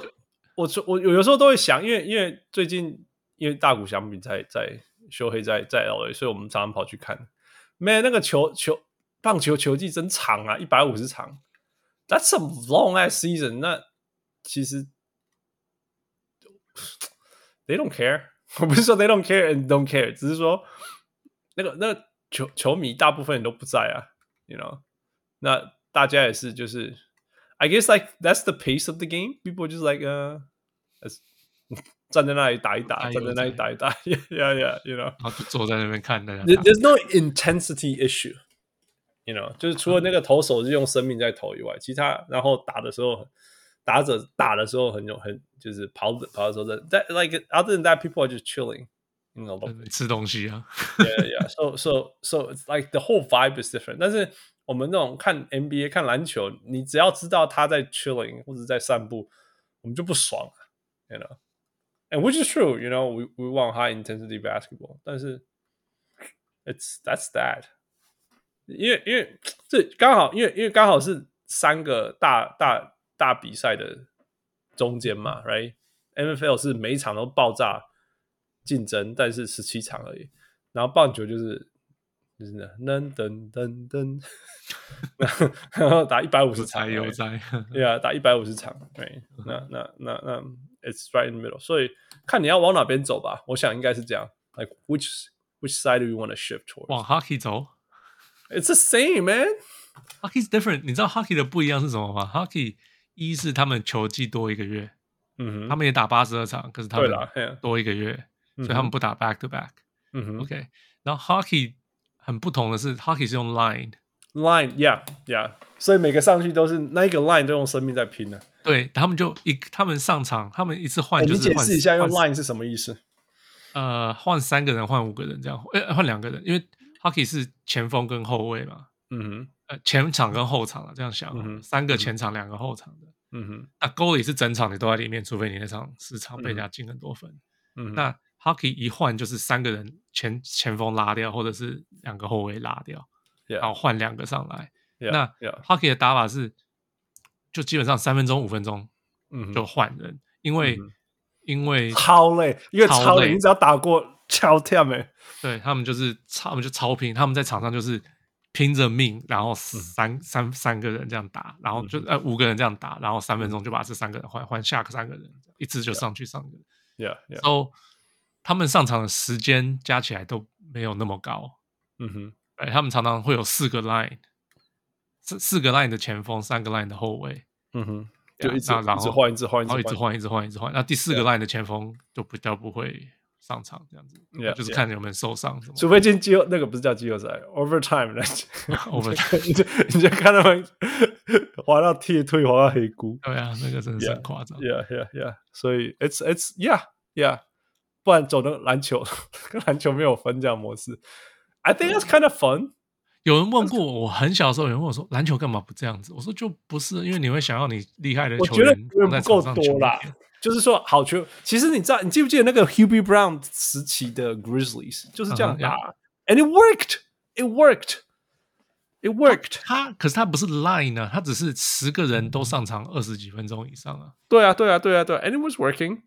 我我有有时候都会想，因为因为最近因为大谷翔平在在休黑在在 LA，所以我们常常跑去看。Man，那个球球。棒球球季真长啊，一百五十场，That's a long ass season。那其实 they don't care，我不是说 they don't care and don't care，只是说那个那个球球迷大部分人都不在啊，you know。那 大家也是，就是 I guess like that's the pace of the game. People just like uh，站在那里打一打，站在那里打一打，yeah yeah yeah，you know，然后就坐在那边看大家。There's no intensity issue。You know，就是除了那个投手是用生命在投以外，其他然后打的时候，打者打的时候很有很就是跑跑的时候在在 like other than that people are just chilling，you know，吃东西啊。 Yeah, yeah. So so so it's like the whole vibe is different。但是 我们那种看 NBA 看篮球，你只要知道他在 chilling 或者在散步，我们就不爽，you know，and which is true，you know，we we want high intensity basketball，但是 it's that's that。因为因为这刚好，因为因为刚好是三个大大大比赛的中间嘛，right？NFL 是每一场都爆炸竞争，但是十七场而已。然后棒球就是就是噔噔噔噔，然后打一百五十场，悠哉，对啊，打一百五十场，对，那那那那，it's right in the middle。所以看你要往哪边走吧，我想应该是这样，like which which side do you want to shift towards？往 hockey 走。It's the same, man. Hockey's different. 你知道 hockey 的不一样是什么吗？Hockey 一是他们球季多一个月，嗯哼，他们也打八十二场，可是他们多一个月，所以他们不打 back to back。嗯哼，OK。然后 hockey 很不同的是，hockey 是用 line，line，yeah，yeah。所以每个上去都是那一个 line 都用生命在拼的。对，他们就一他们上场，他们一次换就是你解释一下用 line 是什么意思？呃，换三个人，换五个人这样，呃，换两个人，因为。Hockey 是前锋跟后卫嘛？嗯哼，呃，前场跟后场啊，这样想，嗯、三个前场，两、嗯、个后场的。嗯哼，那 goalie 是整场你都在里面，除非你那场四场被人家进很多分。嗯哼，那 Hockey 一换就是三个人前前锋拉掉，或者是两个后卫拉掉然后换两个上来。那. Hockey 的打法是，就基本上三分钟五分钟，嗯，就换人，因为、嗯、因为超累，因为超累，你只要打过超跳 没？对他们就是超，他们就超拼，他们在场上就是拼着命，然后三、嗯、三三个人这样打，然后就、嗯、呃五个人这样打，然后三分钟就把这三个人换换下个三个人，一次就上去上个人。Yeah, yeah. So 他们上场的时间加起来都没有那么高。嗯哼，哎，他们常常会有四个 line，四四个 line 的前锋，三个 line 的后卫。嗯哼，就一直然后一直换，一直换，然后一直换，一直换，一直换。那第四个 line 的前锋就比较不会上场，这样子，yeah, 就是看有没有受伤。Yeah. 除非进季后，那个不是叫季后赛，overtime 来，overtime，你就你就看他们 滑到铁腿，滑到黑菇。对啊，那个真的是很夸张。Yeah, yeah, yeah. 所以 it's it's yeah, yeah. 不然走的篮球 跟篮球没有分这样模式。I think that's kind of fun。有人问过我，我很小的时候有人问我说，篮球干嘛不这样子？我说就不是，因为你会想要你厉害的球员不够多啦。就是说好球，其实你知道，你记不记得那个 Hubie Brown 时期的 Grizzlies 就是这样打、uh -huh.，and it worked, it worked, it worked。他可是他不是 line 呢、啊，他只是十个人都上场二十几分钟以上啊。对啊，对啊，对啊，对啊，and it was working。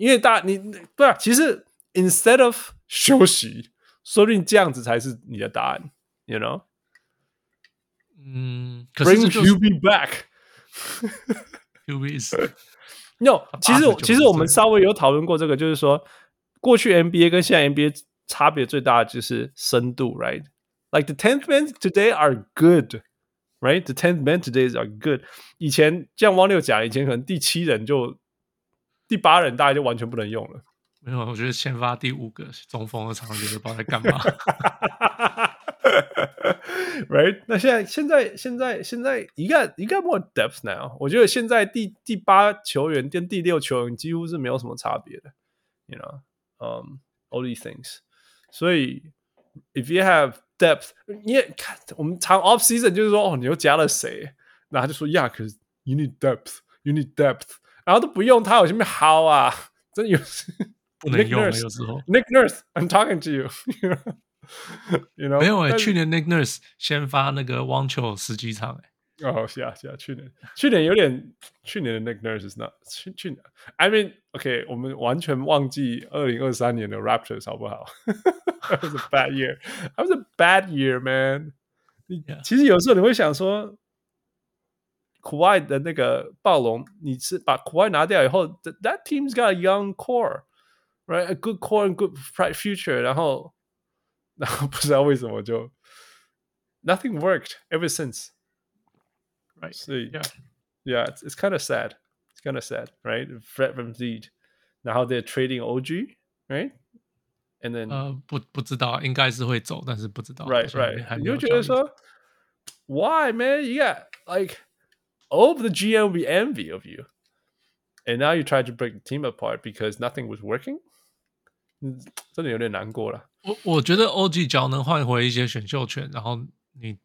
因为大你对啊，其实 instead of 休息，说不定这样子才是你的答案，you know？嗯，Bring Hubie back。Hubie is no，其实其实我们稍微有讨论过这个，就是说过去 NBA 跟现在 NBA 差别最大的就是深度，right？Like the tenth men today are good，right？The tenth man today are good。以前像汪六讲，以前可能第七人就。第八人大概就完全不能用了。没有，我觉得先发第五个中锋的场景就不知道在干嘛。Right？那现在现在现在现在一个一个 more depth now。我觉得现在第第八球员跟第六球员几乎是没有什么差别的。You know，嗯、um,，all these things。所以，if you have depth，你也看我们长 off season 就是说，哦，你又加了谁？然后他就说呀，可是 you need depth，you need depth。然后都不用他，有什么好啊？真有不能用了，有时候。Nick Nurse，I'm talking to you。you know? 没有哎、欸，去年 Nick Nurse 先发那个网球十几场哎、欸。哦，是啊，是啊，去年去年有点，去年的 Nick Nurse is not 去去年。I mean，OK，、okay, 我们完全忘记二零二三年的 Raptors 好不好？That was a bad year. That was a bad year, man. 其实有时候你会想说。Kawhi 的那个暴龙，你是把 Kawhi 拿掉以后，that team's got a young core, right? A good core and good bright future. 然后，然后不知道为什么就 nothing worked ever since, right? 所以，yeah, yeah, it's, it's kind of sad. It's kind of sad, right? Fred VanVleet，然后 they're trading OG, right? And then 呃，不不知道，应该是会走，但是不知道，right, right. 你就觉得说，Why, man? You got like all of the GM will be envy of you. And now you try to break the team apart because nothing was working. 真的有点难过了。我我觉得 OG 只要能换回一些选秀权，然后你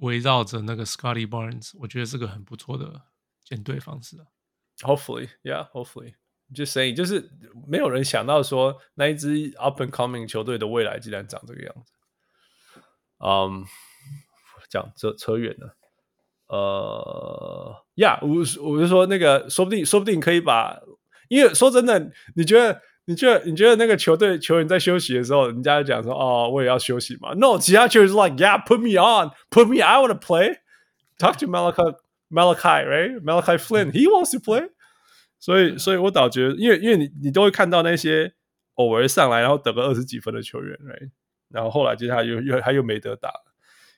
围绕着那个 Scotty Barnes，我觉得是个很不错的建队方式啊。Hopefully, yeah, hopefully. Just saying，就是没有人想到说那一支 up and coming 球队的未来竟然长这个样子。嗯、um,，讲扯扯远了。 呃，呀，我我就说那个，说不定说不定可以把，因为说真的，你觉得你觉得你觉得那个球队球员在休息的时候，人家就讲说哦，我也要休息嘛。No，其他球员是 like yeah，put me on，put me，I want to play。Talk to Malachi Malachi，right？Malachi Flynn，he wants to play。所以，所以我倒觉得，因为因为你你都会看到那些偶尔上来然后得个二十几分的球员，right？然后后来接下来又又他又没得打。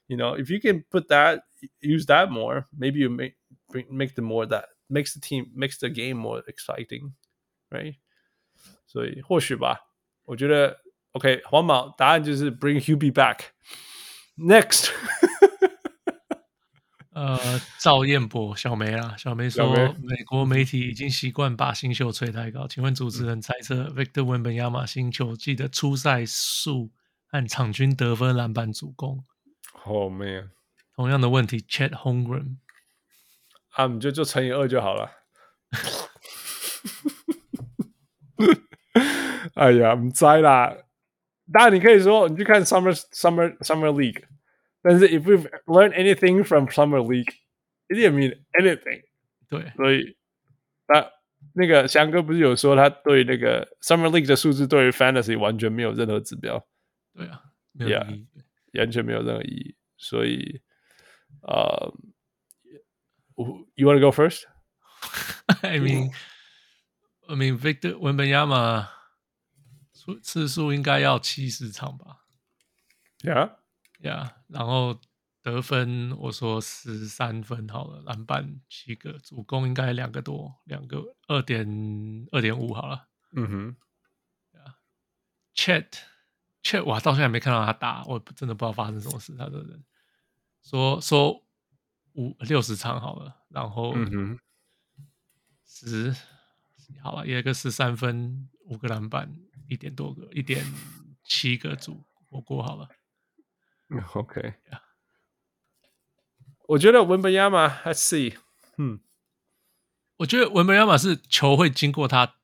You know, if you can put that, use that more, maybe you make make the more that makes the team makes the game more exciting, right? 所以或许吧，我觉得 OK，黄毛答案就是 bring Hubie back. Next，呃，赵彦博小梅啊，小梅说梅，美国媒体已经习惯把新秀吹太高，请问主持人猜测 Victor Wembanyama 新球季的出赛数和场均得分、篮板、助攻？Oh man， 同样的问题，Chet Holmgren，啊，你就就乘以二就好了。 哎呀，唔知啦。当然你可以说你去看 Summer Summer Summer League，但是 if we've learned anything from Summer League，it didn't mean anything。对，所以那那个翔哥不是有说他对那个 Summer League 的数字对于 Fantasy 完全没有任何指标。对啊，没有意义，yeah, 完全没有任何意义。所以， 呃、uh,，You want to go first? I mean, I mean Victor Wembanyama 次数应该要七十场吧？Yeah, yeah。然后得分我说十三分好了，篮板七个，助攻应该两个多，两个二点二点五好了。嗯哼，Yeah。Chet Chet 我到现在没看到他打，我真的不知道发生什么事。他的人说说五六十场好了，然后嗯。十好了，有一个十三分，五个篮板，一点多个，一点七个助火锅好了。OK，Yeah. 我觉得文本亚马，Let's see，嗯，我觉得文本亚马是球会经过他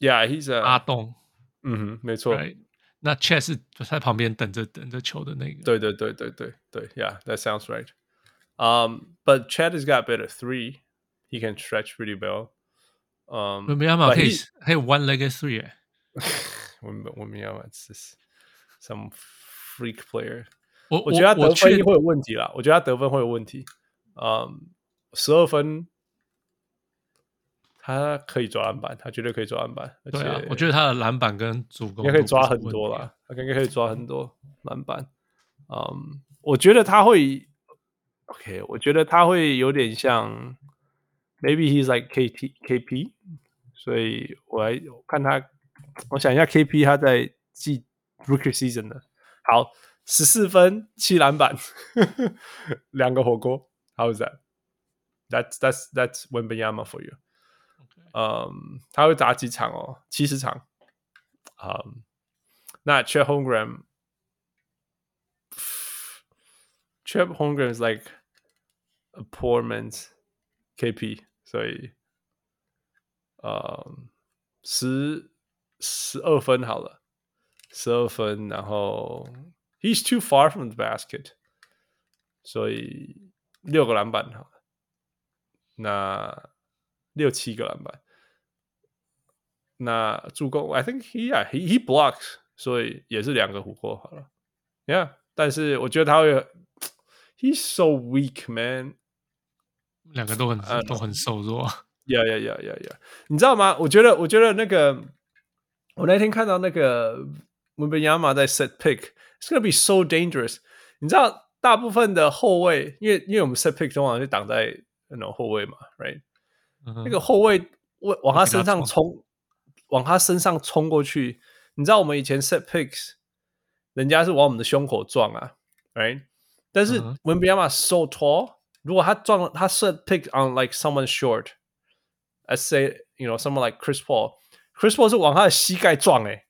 ，Yeah，he's a 阿东，嗯哼，没错。Right. 那 Chet 是在旁边等着等着球的那个，对对对对对对，Yeah，that sounds right. Um, but Chet has got better three. He can stretch pretty well. Um, 我们要嘛可以还有 one leg three 哎，我们我们要嘛是 some freak player。我我觉得他得分会有问题啦，我觉得他得分会有问题。嗯，十二分， 他可以抓篮板，他绝对可以抓篮板。而且对啊，我觉得他的篮板跟助攻也可以抓很多啦，他应该可以抓很多篮板。嗯，我觉得他会，OK，我觉得他会有点像。Maybe he's like KT KP，所以我来看他，我想一下 KP 他在季 Rookie Season 的，好，十四分七篮板，两个火锅，How is that？That's that's that's Wembanyama for you。嗯，他会打几场哦？七十场。嗯，那 Chet Holmgren，Chet Holmgren is like a poor man's KP。所以，呃，十十二分好了，十二分，然后 he's too far from the basket，所以六个篮板好了，那六七个篮板， 那助攻，I think he yeah he he blocks，所以也是两个火锅好了，Yeah，但是我觉得他会，he's so weak man。两个都很、uh, 都很瘦弱，呀呀呀呀呀！你知道吗？我觉得，我觉得那个，我那天看到那个文本亚马在 set pick，it's gonna be so dangerous。你知道，大部分的后卫，因为因为我们 set pick 通常就挡在那种后卫嘛，right？、嗯、那个后卫往往他身上冲，往他身上冲过去。你知道我们以前 set picks，人家是往我们的胸口撞啊，right？但是文本亚马 so tall。如果他撞了，他设 pick on like someone short，let's say you know someone like Chris Paul，Chris Paul 是往他的膝盖撞诶，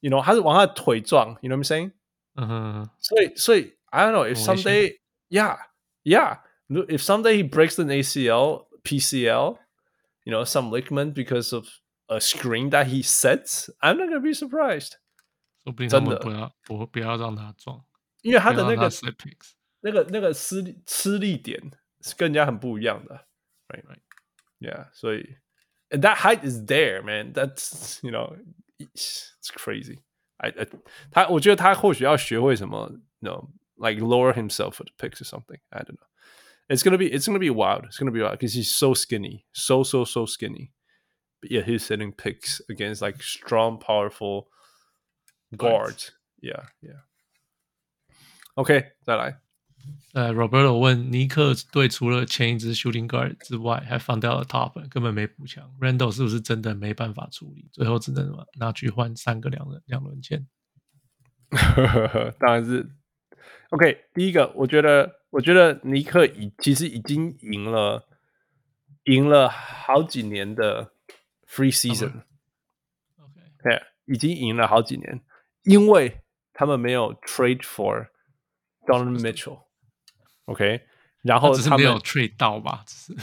you know 他是往他的腿撞，you know what I'm saying？嗯哼，所以所以 I don't know if someday yeah yeah if someday he breaks an ACL PCL you know some ligament because of a screen that he sets I'm not gonna be surprised。说不定他们不要不不要让他撞，因为他的那个。那个那个吃力吃力点是跟人家很不一样的，right right yeah，所以 and that height is there man that's you know it's, it's crazy I, I 他我觉得他或许要学会什么，you know like lower himself for the picks or something I don't know it's gonna be it's gonna be wild it's gonna be wild because he's so skinny so so so skinny but yeah he's hitting picks against like strong powerful guards yeah yeah OK 再来。呃，Roberto 问尼克队除了前一支 Shooting Guard 之外，还放掉了 Top，根本没补强。Randle 是不是真的没办法处理？最后只能拿去换三个两人两轮签？当然是 OK。第一个，我觉得，我觉得尼克已其实已经赢了，赢了好几年的 Free Season。OK，对，已经赢了好几年，因为他们没有 Trade for Donovan Mitchell。OK，然后他们没有 trade 到吧？只是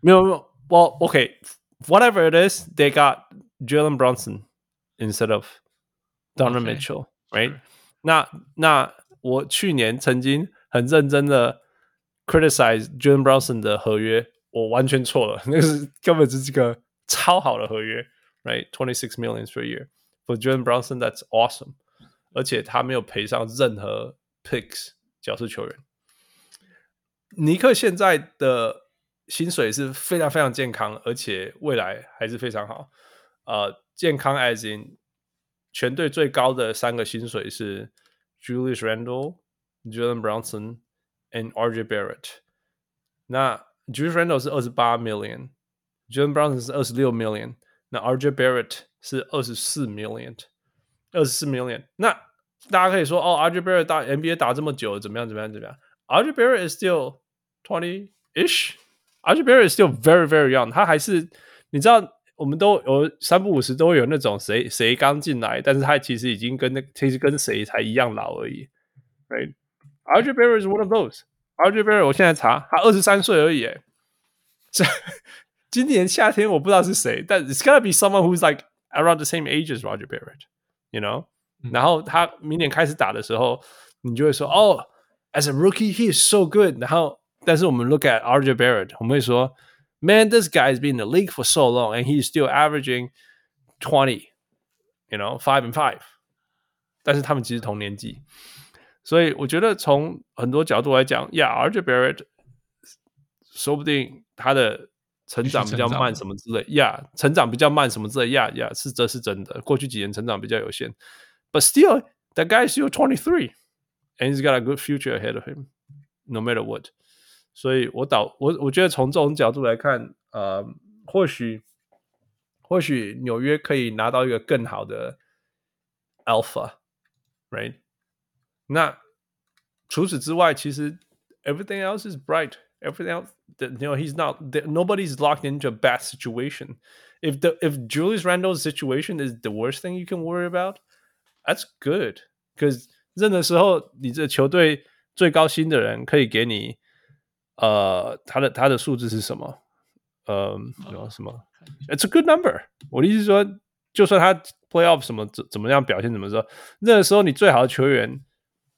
没有没有。Well，OK，whatever it is，they got Jalen Brunson instead of Donovan Okay. Mitchell，right？、那那我去年曾经很认真的 criticize Jalen Brunson 的合约，我完全错了，那个是根本就是个 超好的合约，right？Twenty six million per year for Jalen Brunson，that's awesome，而且他没有赔上任何 picks 角色球员。尼克现在的薪水是非常非常健康，而且未来还是非常好。呃，健康 as in 全队最高的三个薪水是 Julius Randle、Jalen Brunson and RJ Barrett。那 Julius Randle 是二十八 million，Jalen Brunson 是二十六 million，那 RJ Barrett 是二十四 million，二十四 million。那大家可以说，哦，RJ Barrett 打 NBA 打这么久，怎么样？怎么样？怎么样？RJ Barrett is still twenty ish。RJ Barrett is still very very young。他还是你知道，我们都有三不五时都会有那种谁谁刚进来，但是他其实已经跟那其实跟谁才一样老而已。Right？RJ Barrett is one of those。RJ Barrett 我现在查，他二十三岁而已。哎，这 今年夏天我不知道是谁，但 it's gotta be someone who's like around the same age as Roger Barrett。You know？然后他明年开始打的时候，你就会说，哦，as a rookie he is so good。然后，但是我们 look at RJ Barrett，我们会说，man this guy has been in the league for so long and he's still averaging twenty，you know five and five。但是他们其实同年纪，所以我觉得从很多角度来讲，Yeah，RJ Barrett 说不定他的 成长比较慢，什么之类，Yeah，成长比较慢，什么之类，Yeah，Yeah，是这是真的。过去几年成长比较有限。But still, that guy is still 23, and he's got a good future ahead of him, no matter what. 所以我导我我觉得从这种角度来看，呃，或许或许纽约可以拿到一个更好的 alpha, right? 那除此之外，其实 everything else is bright. Everything else, you know, he's not. Nobody's locked into a bad situation. If the if Julius Randle's situation is the worst thing you can worry about. That's good, because 任何时候你这球队最高薪的人可以给你，呃，他的他的数字是什么？呃，有什么？It's a good number。我的意思是说，就算他 playoff 什么怎怎么样表现，怎么说，任何时候你最好的球员、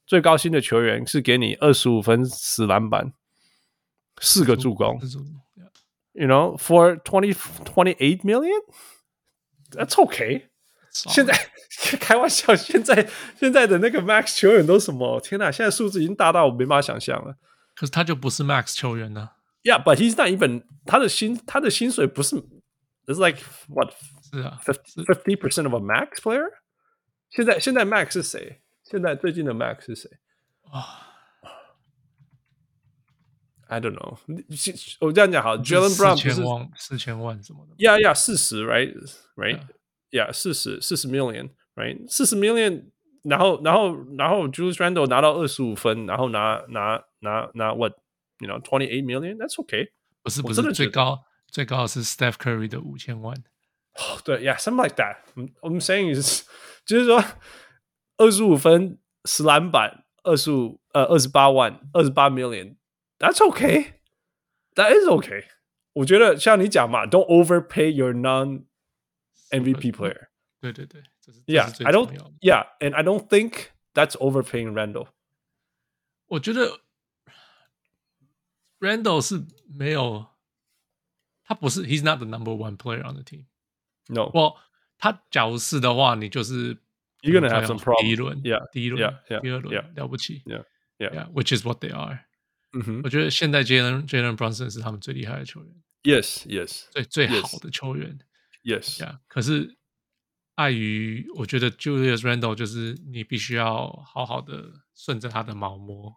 最高薪的球员是给你二十五分、十篮板、 四个助攻。You know, for twenty twenty eight million, that's okay. 现在开玩笑，现在现在的那个 Max 球员都什么？天哪！现在数字已经大到我没办法想象了。可是他就不是 Max 球员呢？Yeah, but he's not even 他的薪他的薪水不是，It's like what？是啊，fifty percent of a Max player。现在现在 Max 是谁？现在最近的 Max 是谁？啊 ，I don't know。我这样讲好，Jalen Brown 四千万四千万什么的？Yeah, yeah，四十，right，right。Yeah，四十四十 million，right？四十 million，然后然后然后 Julius Randle 拿到二十五分，然后拿拿拿拿 what？You know，twenty eight million，that's okay。不是不是最高最高的是 Steph Curry 的五千万。哦，对，Yeah，something like that。我们 saying is 就是说二十五分十篮板二十五呃二十八万二十八 million，that's okay，that is okay。我觉得像你讲嘛，don't overpay your non MVP player，对对对，Yeah，I don't，Yeah，and I don't think that's overpaying Randle。我觉得 Randle 是没有，他不是，He's not the number one player on the team。No，我他假如是的话，你就是 You're gonna have some problem。第一轮，Yeah，第一轮，Yeah，第二轮了不起，Yeah，Yeah，Which is what they are。 嗯哼，我觉得现在 Jalen Jalen Brunson 是他们最厉害的球员。Yes，Yes，最最好的球员。Yes，呀，可是碍于我觉得 Julius Randle 就是你必须要好好的顺着他的毛摸，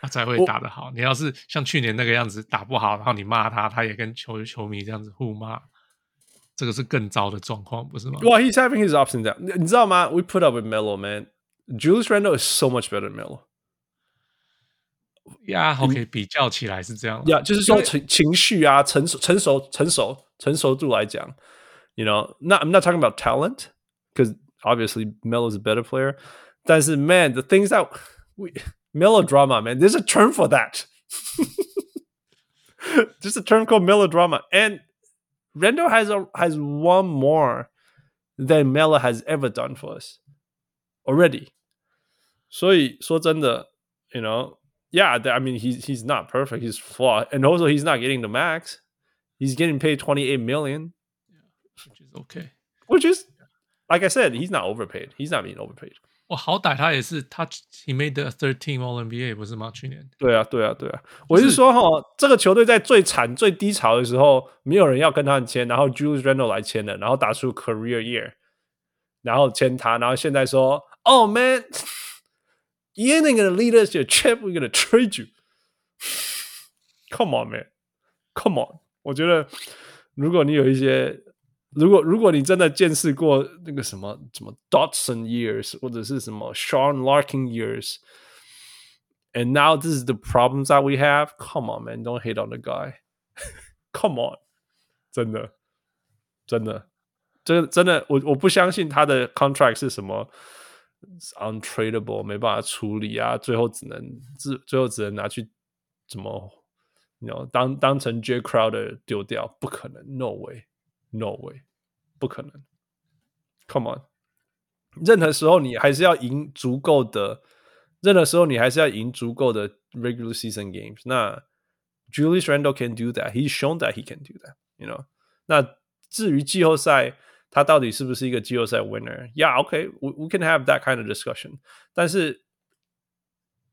他才会打得好。你要是像去年那个样子打不好，然后你骂他，他也跟球球迷这样子互骂，这个是更糟的状况，不是吗？Well, he's having his ups and downs。你知道吗？We put up with Melo, man. Julius Randle is so much better than Melo. 呀，OK，比较起来是这样。呀，就是说情情绪啊，成熟、成熟、成熟、成熟度来讲，you know, not I'm not talking about talent, because obviously Melo is a better player. 但是，man, the things that we melodrama, man, there's a term for that. There's a term called melodrama, and Randle has a has one more than Melo has ever done for us already. 所以说真的，you know, yeah, I mean he's he's not perfect, he's flawed, and also he's not getting the max. He's getting paid 28 million, which is okay. Which is, like I said, he's not overpaid. He's not being overpaid. 我好歹他也是他，he made the third team All NBA 不是吗？去年。对啊，对啊，对啊。我是说哈，这个球队在最惨、最低潮的时候，没有人要跟他签，然后 Julius Randle 来签了，然后打出 career year，然后签他，然后现在说，Oh man，you ain't gonna lead us to a chip, we're gonna trade you. Come on, man. Come on. 我觉得，如果你有一些。如果如果你真的见识过那个什么什么 Dotson years 或者是什么 Sean Larkin years，and now this is the problems that we have，come on man，don't hate on the guy，come on，真的真的真真的我我不相信他的 contract 是什么 untradable 没办法处理啊，最后只能自最后只能拿去怎么你知道当当成 J Crowder 丢掉，不可能，no way。No way，不可能。Come on，任何时候你还是要赢足够的，任何时候你还是要赢足够的 regular season games。那 Julius Randle can do that. He's shown that he can do that. You know。那至于季后赛，他到底是不是一个季后赛 winner？Yeah，OK，we we can have that kind of discussion。但是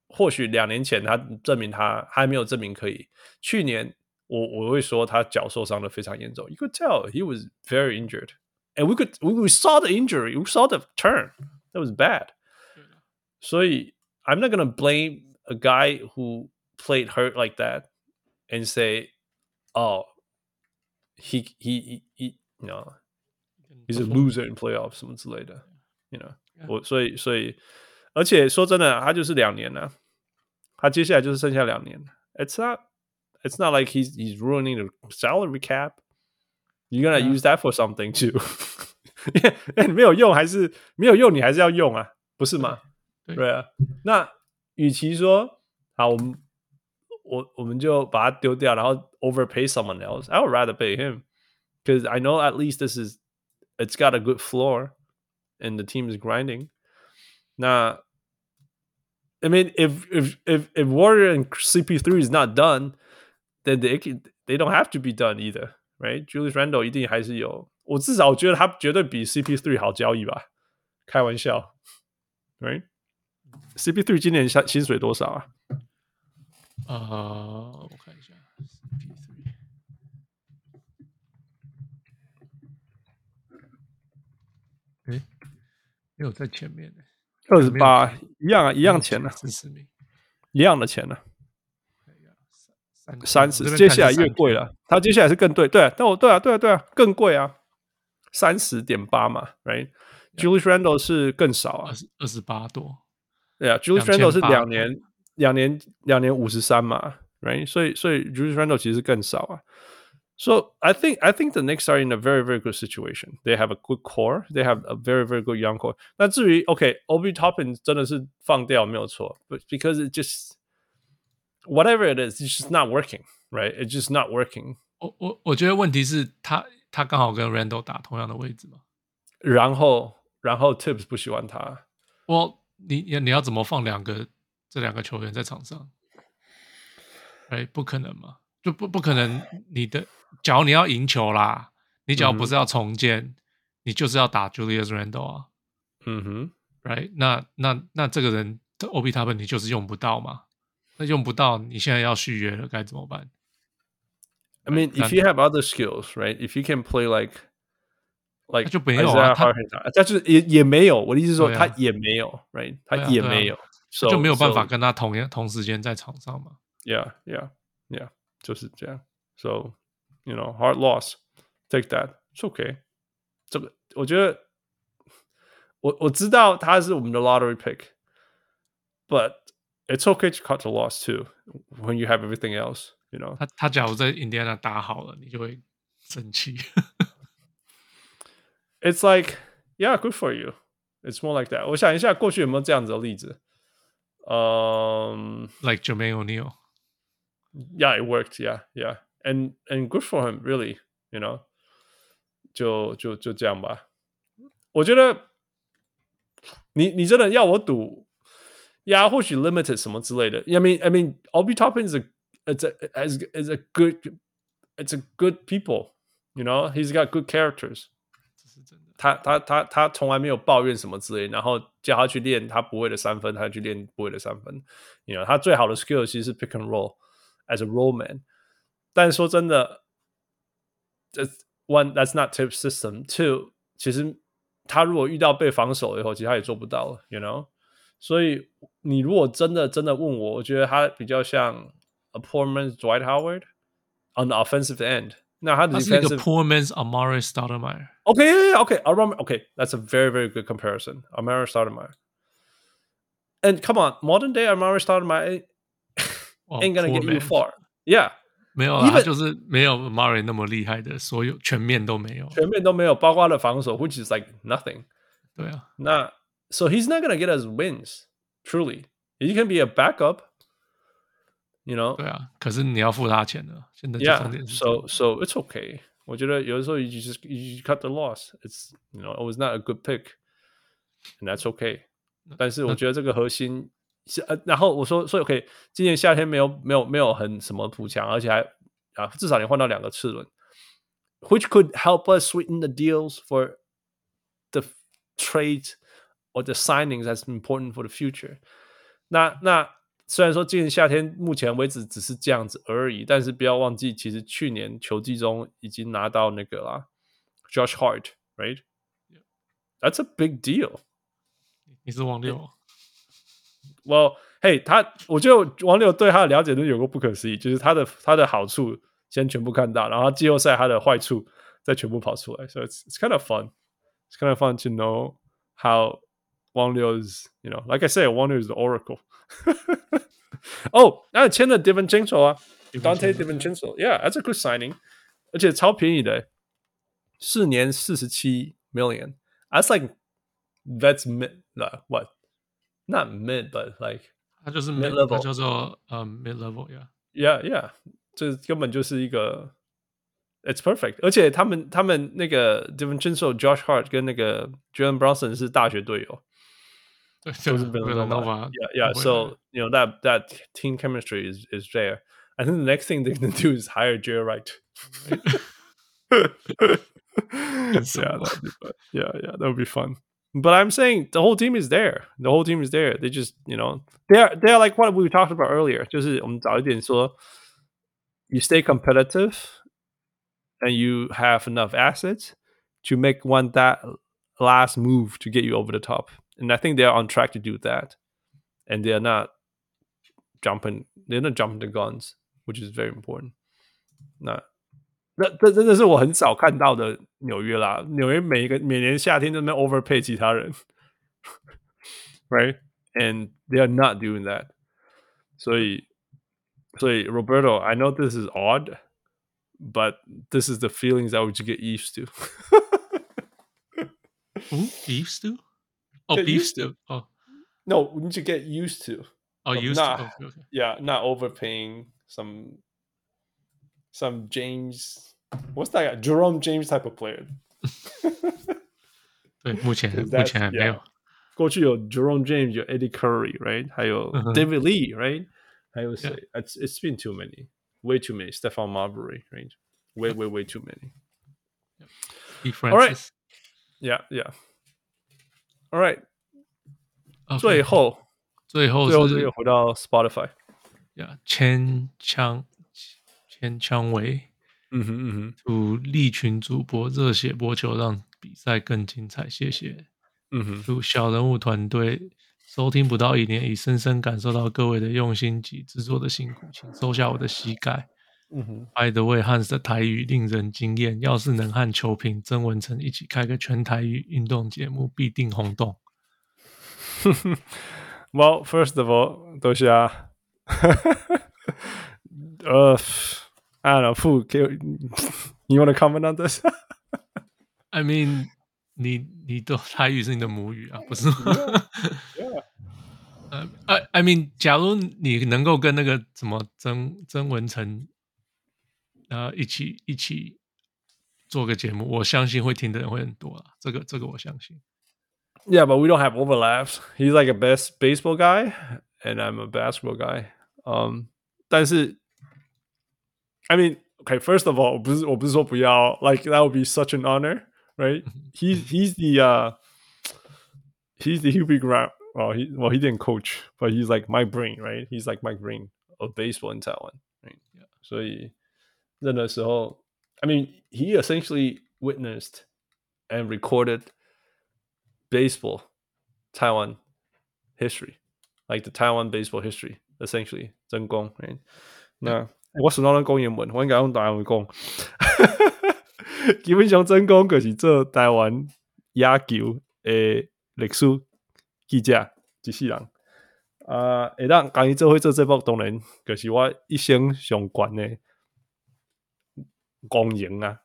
或许两年前他证明他还没有证明可以。去年。我我会说他脚受伤的非常严重。You could tell he was very injured, and we could we we saw the injury, we saw the turn. That was bad. 所以 I'm not gonna blame a guy who played hurt like that and say, oh, he he he, he you know he's a loser in playoffs 什么之类的。You know，我所以所以，而且说真的，他就是两年了，他接下来就是剩下两年。It's not. It's not like he's he's ruining the salary cap. You're gonna use that for something too. 哎，没有用还是没有用，你还是要用啊，不是吗？对啊。那与其说好，我们我我们就把它丢掉，然后 overpay someone else. I would rather pay him because I know at least this is it's got a good floor and the team is grinding. 那 I mean, if if if if Warrior and CP3 is not done. then they they don't have to be done either, right? Julius Randle 一定还是有，我至少我觉得他绝对比 CP3 好交易吧？开玩笑，right？CP3 今年薪薪水多少啊？啊、uh,，我看一下，CP3， 没有在前面呢，二十八，一样啊，一样钱呢、啊，四十名，一样的钱呢、啊。三十，接下来越贵了。它接下来是更对，对啊，但我对啊，对啊，对啊，更贵啊，三十点八嘛，right？Julius Randle 是更少啊，二十八多。对啊，Julius Randle 是两年，两年，两年五十三嘛，right？所以，所以 Julius Randle 其实更少啊。So I think I think the Knicks are in a very very good situation. They have a good core. They have a very very good young core. 那至于 OK，Obi Toppin 真的是放掉没有错，but because it just Whatever it is, it's just not working, right? It's just not working. 我我我觉得问题是他他刚好跟 Randle 打同样的位置嘛，然后然后 Tibbs 不喜欢他。我你你要怎么放两个这两个球员在场上？哎，不可能嘛， 就不不可能。你的假如你要赢球啦，你只要不是要重建，嗯、你就是要打 Julius Randle 啊。嗯哼，right？那那那这个人的 Obi Toppin 你就是用不到嘛。那用不到，你现在要续约了，该怎么办？I mean, if you have other skills, right? If you can play like, like 就没有啊，他但是也也没有。我的意思是说，他也没有，right？他也没有，就没有办法跟他同样同时间在场上嘛。Yeah, yeah, yeah，就是这样。So, you know, hard loss, take that. It's okay. 这个我觉得，我我知道他是我们的 lottery pick, but It's okay to cut the loss too when you have everything else, you know. 他他假如在印第安纳打好了，你就会生气。 It's like, yeah, good for you. It's more like that. 我想一下，过去有没有这样子的例子？嗯、um,，like Jermaine O'Neal. Yeah, it worked. Yeah, yeah, and and good for him, really. You know. 就就就这样吧。 我觉得你你真的要我赌，呀，或许 limited 什么之类的。I mean I mean Obi Toppin is a it's a as is a good it's a good people, you know. He's got good characters. 他他他他从来没有抱怨什么之类，然后叫他去练他不会的三分，他去练不会的三分。You know，他最好的 skill 其实是 pick and roll as a roll man。但是说真的，one that's not tip system。Two，其实他如果遇到被防守以后，其实他也做不到了。You know，所以你如果真的真的问我，我觉得他比较像 a poor man's Dwight Howard on the offensive end。那他的 defensive 他是一个 poor man's Amar'e Stoudemire。Okay, yeah, yeah, okay. Aram, okay, that's a very, very good comparison. Amar'e Stoudemire. And come on, modern day Amar'e Stoudemire ain't, ain't gonna get you far. Yeah. 没有啊，他就是没有 Amar'e 那么厉害的，所有全面都没有，全面都没有，包括了防守，which is like nothing. 对啊，那 so he's not gonna get us wins. Truly, he can be a backup. You know? 对啊，可是你要付他钱的。现在 Yeah. So so it's okay. 我觉得有的时候 you just you cut the loss. It's you know it was not a good pick, and that's okay. 但是我觉得这个核心 是呃，然后我说说 OK，今年夏天没有没有没有很什么补强，而且还啊至少你换到两个次轮，which could help us sweeten the deals for the trades or the signings that's important for the future 那。那那。虽然说今年夏天目前为止只是这样子而已，但是不要忘记，其实去年球季中已经拿到那个啦，Josh Hart，right？That's a big deal。你是王六 ？Well，嘿，他，我觉得王六对他的了解都有个不可思议，就是他的他的好处先全部看到，然后季后赛他的坏处再全部跑出来，所以 it's it's kind of fun. It's kind of fun to know how 王六 is，you know，like I say，王六 is the oracle。哦，那签了 DiVincenzo 啊，Donte DiVincenzo，Yeah，that's a good signing，而且超便宜的，四年四十七 million，That's like that's mid what？Not mid，but like 它就是 mid level，叫做呃 mid level，Yeah，Yeah，Yeah，这根本就是一个，It's perfect，而且他们他们那个 DiVincenzo、Josh Hart 跟那个 Jalen Brunson 是大学队友。就是没有办法。Yeah, yeah. So you know that that team chemistry is is there. I think the next thing they're gonna do is hire Jay Wright. yeah, yeah, yeah. That would be fun. But I'm saying the whole team is there. The whole team is there. They just, you know, they're they're like what we talked about earlier. 就是我们早一点说，you stay competitive and you have enough assets to make one that last move to get you over the top. And I think they are on track to do that. And they are not jumping, they're not jumping the guns, which is very important. 那 那这真的是我很少看到的纽约啦。纽约每一个每年夏天都在 overpay 其他人，right? And they are not doing that. 所以所以 Roberto, I know this is odd, but this is the feelings that we should get used to. Ooh, used to? Oh, get beef stew. Oh, no, we need to get used to. Oh, used not, to. Okay, okay. Yeah, not overpaying some some James. What's that guy? Jerome James type of player. 对，目前目前还没有。过去有 Jerome James，有 Eddie Curry，right？还有 David Lee，right？还有谁？It's it's been too many, way too many. Stephon Marbury，right? Way way way too many. All right. Yeah, yeah. All right，、okay. 最后，最后最后又回到 Spotify，呀，千枪 千枪威，嗯哼嗯哼，祝利群主播热血播球，让比赛更精彩，谢谢，嗯哼，祝小人物团队收听不到一年，已深深感受到各位的用心及制作的辛苦，请收下我的膝盖。嗯哼，By the way，汉斯的台语令人惊艳。要是能和球评曾文成一起开个全台语运动节目，必定轰动。well, first of all，多谢啊。呃、uh,，I don't know, Fu, you want to comment on this? I mean，你你的台语是你的母语啊，不是吗？呃、yeah. uh,，I mean，假如你能够跟那个什么曾曾文诚。呃，一起一起 做个节目，我相信会听的人会很多啊。这个这个我相信。Yeah, but we don't have overlaps. He's like a best baseball guy, and I'm a basketball guy. Um, 但是 ，I mean, okay. First of all，我不是我不是说不要，like that would be such an honor, right? He's he's the uh, he's the Hubie Grant. Well, he well he didn't coach, but he's like my brain, right? He's like my brain of baseball in Taiwan, right? Yeah. 所以，任何时候，I mean, he essentially witnessed and recorded baseball Taiwan history, like the Taiwan baseball history, essentially 真功。Right? 那 我是哪能讲英文？我应该用台湾讲。基本上真讲就是做台湾野球诶历史记者一世人。啊，会当讲伊做会做这部，当然就是我一生上悬诶光荣啊！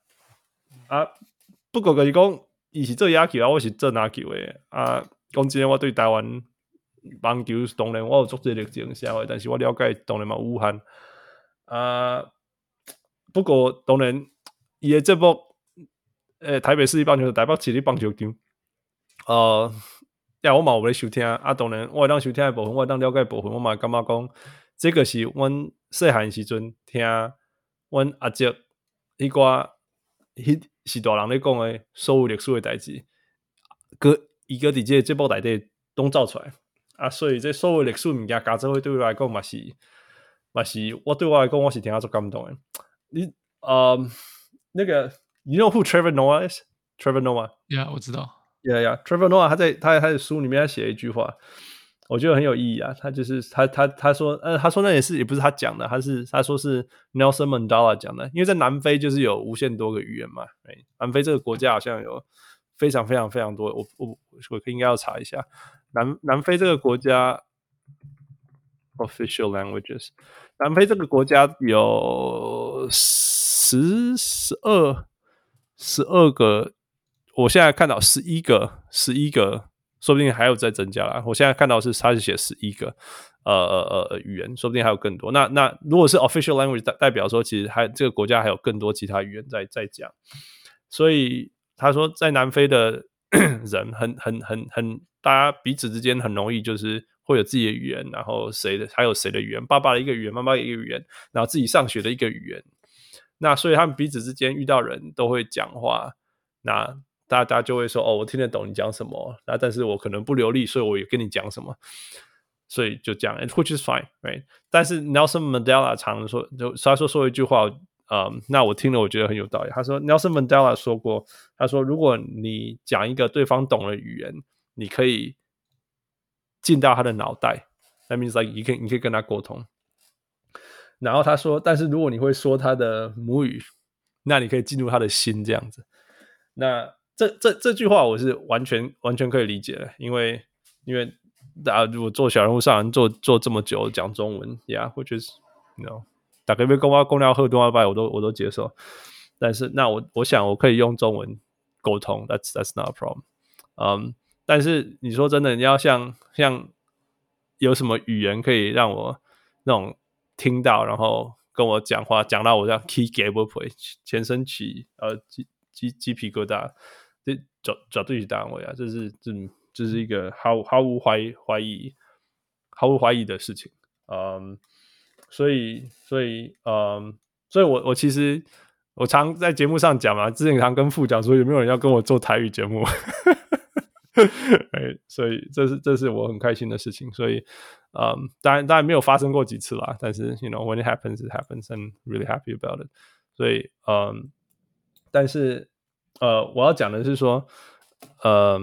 啊，不过就是讲。伊是做野球啊，我是做篮球诶啊。讲真，我对台湾棒球当然我有足侪热情，社会但是我了解当然嘛武汉啊。不过当然，伊诶节目，诶台北市立棒球台北市立棒球场，呃，呀，我嘛有咧收听啊。当然，我会当收听诶部分，我会当了解部分，我嘛感觉讲，这个是阮细汉时阵听阮阿叔迄个迄。是大人咧讲诶，所有历史诶代志，搁伊搁伫即个节目内底拢走出来啊，所以这所有历史物件加做伙对我来讲嘛是嘛是，我对我来讲我是听阿足感动诶。你呃，那个，you know who Trevor Noah is？Trevor Noah，yeah，我知道，yeah yeah，Trevor Noah 他在他他的书里面他写一句话，我觉得很有意义啊。他就是他他他说，呃，他说那也是也不是他讲的，他是他说是 Nelson Mandela 讲的，因为在南非就是有无限多个语言嘛。南非这个国家好像有非常非常非常多，我我我应该要查一下南南非这个国家 official languages。南非这个国家有十十二十二个，我现在看到十一个十一个。说不定还有在增加啦。我现在看到是他是写十一个，呃呃呃语言，说不定还有更多。那那如果是 official language 代代表说，其实还这个国家还有更多其他语言在在讲。所以他说，在南非的 人很很很很，大家彼此之间很容易就是会有自己的语言，然后谁的还有谁的语言，爸爸的一个语言，妈妈的一个语言，然后自己上学的一个语言。那所以他们彼此之间遇到人都会讲话。那大家就会说哦，我听得懂你讲什么，那但是我可能不流利，所以我也跟你讲什么，所以就这样，which is fine，right？但是 Nelson Mandela 常说，就他说说一句话，嗯，那我听了我觉得很有道理。他说 Nelson Mandela 说过，他说如果你讲一个对方懂的语言，你可以进到他的脑袋，that means like 你可以你可以跟他沟通。然后他说，但是如果你会说他的母语，那你可以进入他的心，这样子，那。这这这句话我是完全完全可以理解的，因为因为大家如果做小人物上人做做这么久讲中文呀，或者是 you know 打开杯公话公聊喝多少杯我都我都接受，但是那我我想我可以用中文沟通，that's that's not a problem，嗯、um，但是你说真的，你要像像有什么语言可以让我那种听到，然后跟我讲话讲到我这样起鸡皮疙瘩，全身起呃鸡鸡鸡皮疙瘩。这找找对是单位啊！这是这这是一个毫毫无怀疑怀疑毫无怀疑的事情。嗯，所以所以嗯，所以我我其实我常在节目上讲嘛，之前常跟副讲说有没有人要跟我做台语节目？哎，所以这是这是我很开心的事情。所以嗯，当然当然没有发生过几次啦，但是 you know when it happens it happens I'm really happy about it。所以嗯，但是。呃，我要讲的是说，呃，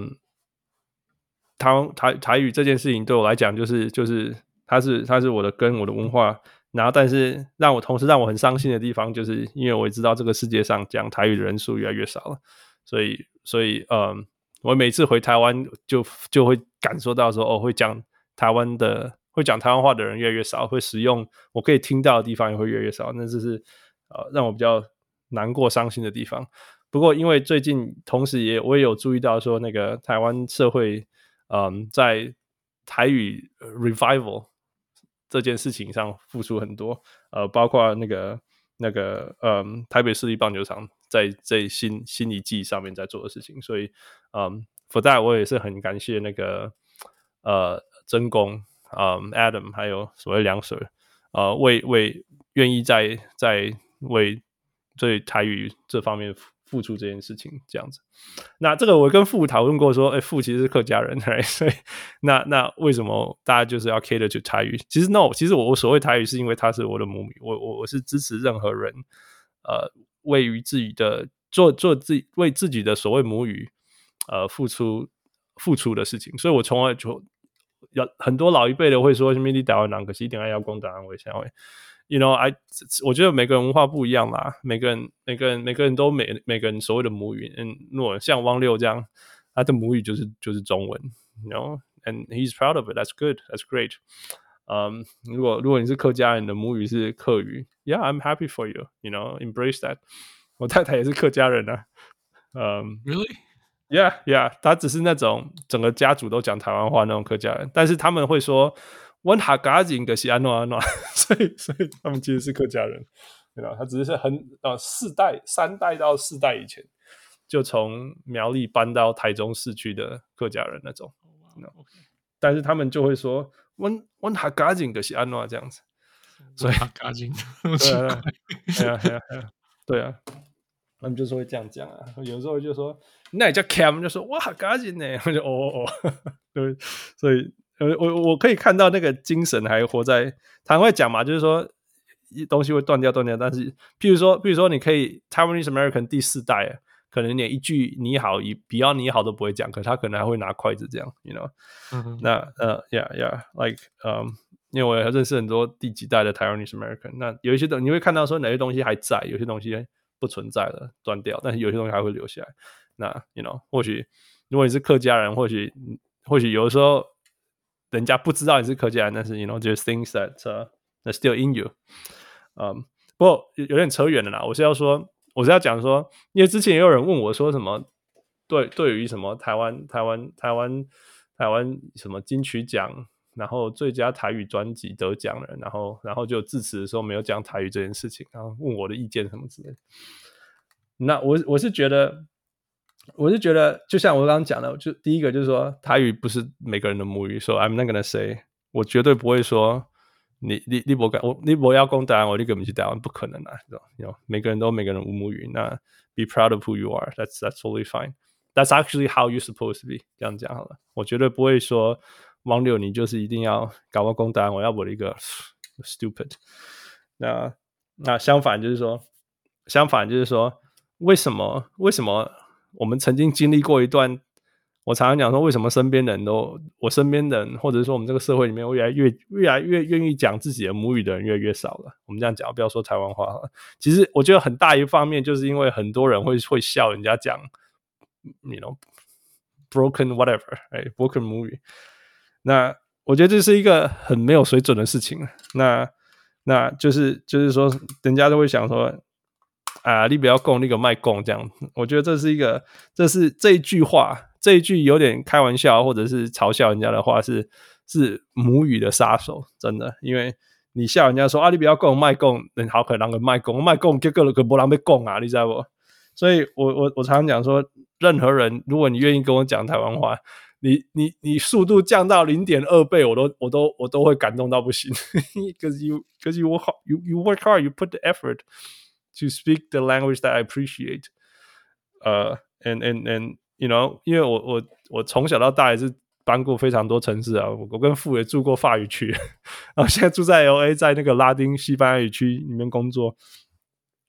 台台台语这件事情对我来讲，就是就是它是它是我的根，我的文化。然后，但是让我同时让我很伤心的地方，就是因为我知道这个世界上讲台语的人数越来越少了，所以所以嗯，我每次回台湾就就会感受到说，哦，会讲台湾的会讲台湾话的人越来越少，会使用我可以听到的地方也会越来越少，那这是呃让我比较难过伤心的地方。不过，因为最近同时也我也有注意到说，那个台湾社会，嗯，在台语 revival 这件事情上付出很多，呃，包括那个那个嗯台北市立棒球场在这新新一季上面在做的事情，所以嗯，福大我也是很感谢那个呃真公嗯 Adam 还有所谓梁 Sir 呃为为愿意在在为对台语这方面。付出这件事情这样子，那这个我跟父讨论过，说，哎，父其实是客家人 所以那那为什么大家就是要 cater to 台语？其实 no，其实我我所谓台语是因为它是我的母语，我我我是支持任何人，呃，为于自己的做做自己为自己的所谓母语，呃，付出付出的事情，所以我从来就有很多老一辈的会说，什么你台湾人，可是一定要讲台湾话，为 You know, I 我觉得每个人文化不一样啦，每个人每个人每个人都每每个人所谓的母语，嗯，若像汪六这样，他的母语就是就是中文，You know，and he's proud of it. That's good. That's great. 嗯，如果如果你是客家人的母语是客语，Yeah, I'm happy for you. You know, embrace that. 我太太也是客家人啊，嗯，Really? Yeah, yeah. 他只是那种整个家族都讲台湾话那种客家人，但是他们会说。温哈嘎子的是安诺安诺，所以所以他们其实是客家人，对吧？他只是很呃四代三代到四代以前就从苗栗搬到台中市区的客家人那种，oh. 但是他们就会说温温哈嘎子的是安诺这样子，所以嘎子 对啊对啊对啊对啊，他们就是会这样讲啊，有时候就说那也叫 cam 就说哇哈嘎子呢，我就哦哦哦，对，所以。呃，我我可以看到那个精神还活在，他会讲嘛，就是说东西会断掉断掉，但是譬如说，譬如说你可以 Taiwanese American 第四代，可能连一句你好，以比较你好都不会讲，可他可能还会拿筷子这样，you know？嗯那呃，yeah yeah，like，嗯，因为我也认识很多第几代的 Taiwanese American，那有一些东你会看到说哪些东西还在，有些东西不存在了，断掉，但是有些东西还会留下来。那 you know，或许如果你是客家人，或许或许有的时候。人家不知道你是客家人，但是 you know just things that uh, that still in you。嗯，不过有点扯远了啦。我是要说，我是要讲说，因为之前也有人问我说什么，对，对于什么台湾台湾台湾台湾什么金曲奖，然后最佳台语专辑得奖人，然后然后就致辞的时候没有讲台语这件事情，然后问我的意见什么之类的。那我我是觉得。我是觉得，就像我刚刚讲的，就第一个就是说，台语不是每个人的母语，说、so、I'm not gonna say，我绝对不会说你你你不敢，我你不要讲台湾，我你根本就台湾不可能啊，知道？你每个人都每个人无母语，那 be proud of who you are，that's that's totally fine，that's actually how you supposed to be，这样讲好了，我绝对不会说王六你就是一定要搞我讲台湾，我要我的一个 stupid，那那相反就是说，相反就是说，为什么为什么？我们曾经经历过一段，我常常讲说，为什么身边人都，我身边人，或者说我们这个社会里面，越来越越来越愿意讲自己的母语的人越来越少了。我们这样讲，不要说台湾话了。其实我觉得很大一方面就是因为很多人会会笑人家讲，you know broken whatever，哎，broken 母语。那我觉得这是一个很没有水准的事情。那那就是就是说，人家都会想说。啊，你不要供那个卖供这样，我觉得这是一个，这是这一句话，这一句有点开玩笑或者是嘲笑人家的话是，是是母语的杀手，真的，因为你笑人家说啊，你不要供卖供，人好可能个卖供卖供，结果个波浪被供啊，你知道不？所以我我我常常讲说，任何人，如果你愿意跟我讲台湾话，你你你速度降到零点二倍，我都我都我都会感动到不行，because you because you work you you work hard, you put the effort. To speak the language that I appreciate，呃、uh,，and and and you know，因为我我我从小到大也是搬过非常多城市啊，我跟父也住过法语区，然后现在住在 LA，在那个拉丁西班牙语区里面工作，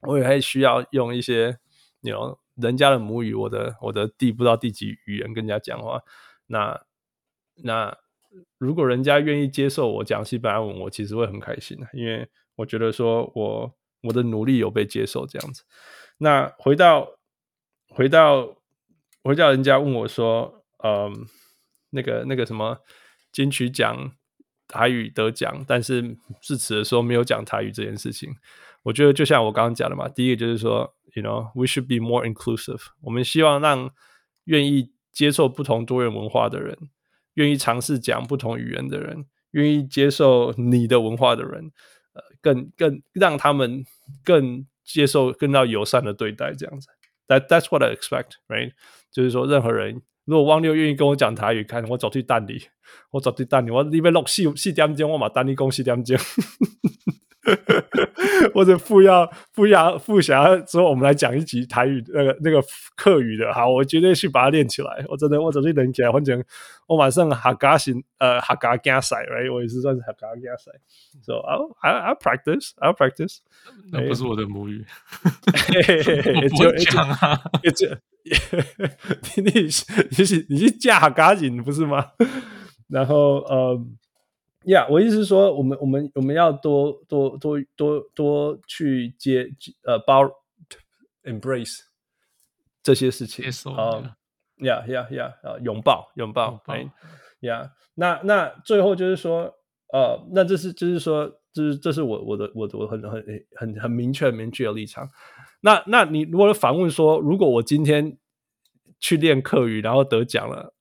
我也还需要用一些，you know，人家的母语，我的我的第不知道第几语言跟人家讲话，那那如果人家愿意接受我讲西班牙文，我其实会很开心的，因为我觉得说我。我的努力有被接受，这样子。那回到回到回到人家问我说，嗯，那个那个什么金曲奖台语得奖，但是致辞的时候没有讲台语这件事情。我觉得就像我刚刚讲的嘛，第一个就是说，you know，we should be more inclusive。我们希望让愿意接受不同多元文化的人，愿意尝试讲不同语言的人，愿意接受你的文化的人。更更让他们更接受、更要友善的对待这样子。That that's what I expect, right？就是说，任何人如果汪六愿意跟我讲台语，看我走去蛋里，我走去蛋里，我里面录四四点钟，我嘛等你讲四点钟。或者副要副要副想要说，我们来讲一集台语那个那个客语的，好，我绝对去把它练起来。我真的，我走去练起来，反正我马上哈嘎型呃哈嘎加赛，right？我也是算是客家竞赛。So I I practice, I practice。那不是我的母语，我不会讲啊。你你你是你是嫁客家人不是吗？然后呃。呀，yeah, 我意思是说，我们我们我们要多多多多多去接呃包 embrace 这些事情啊，呀呀呀，啊拥抱拥抱，，Yeah，，那那最后就是说，呃，那这是就是说，这是这是我我的我的我很很很很明确明确的立场。那那你如果反问说，如果我今天去练课语，然后得奖了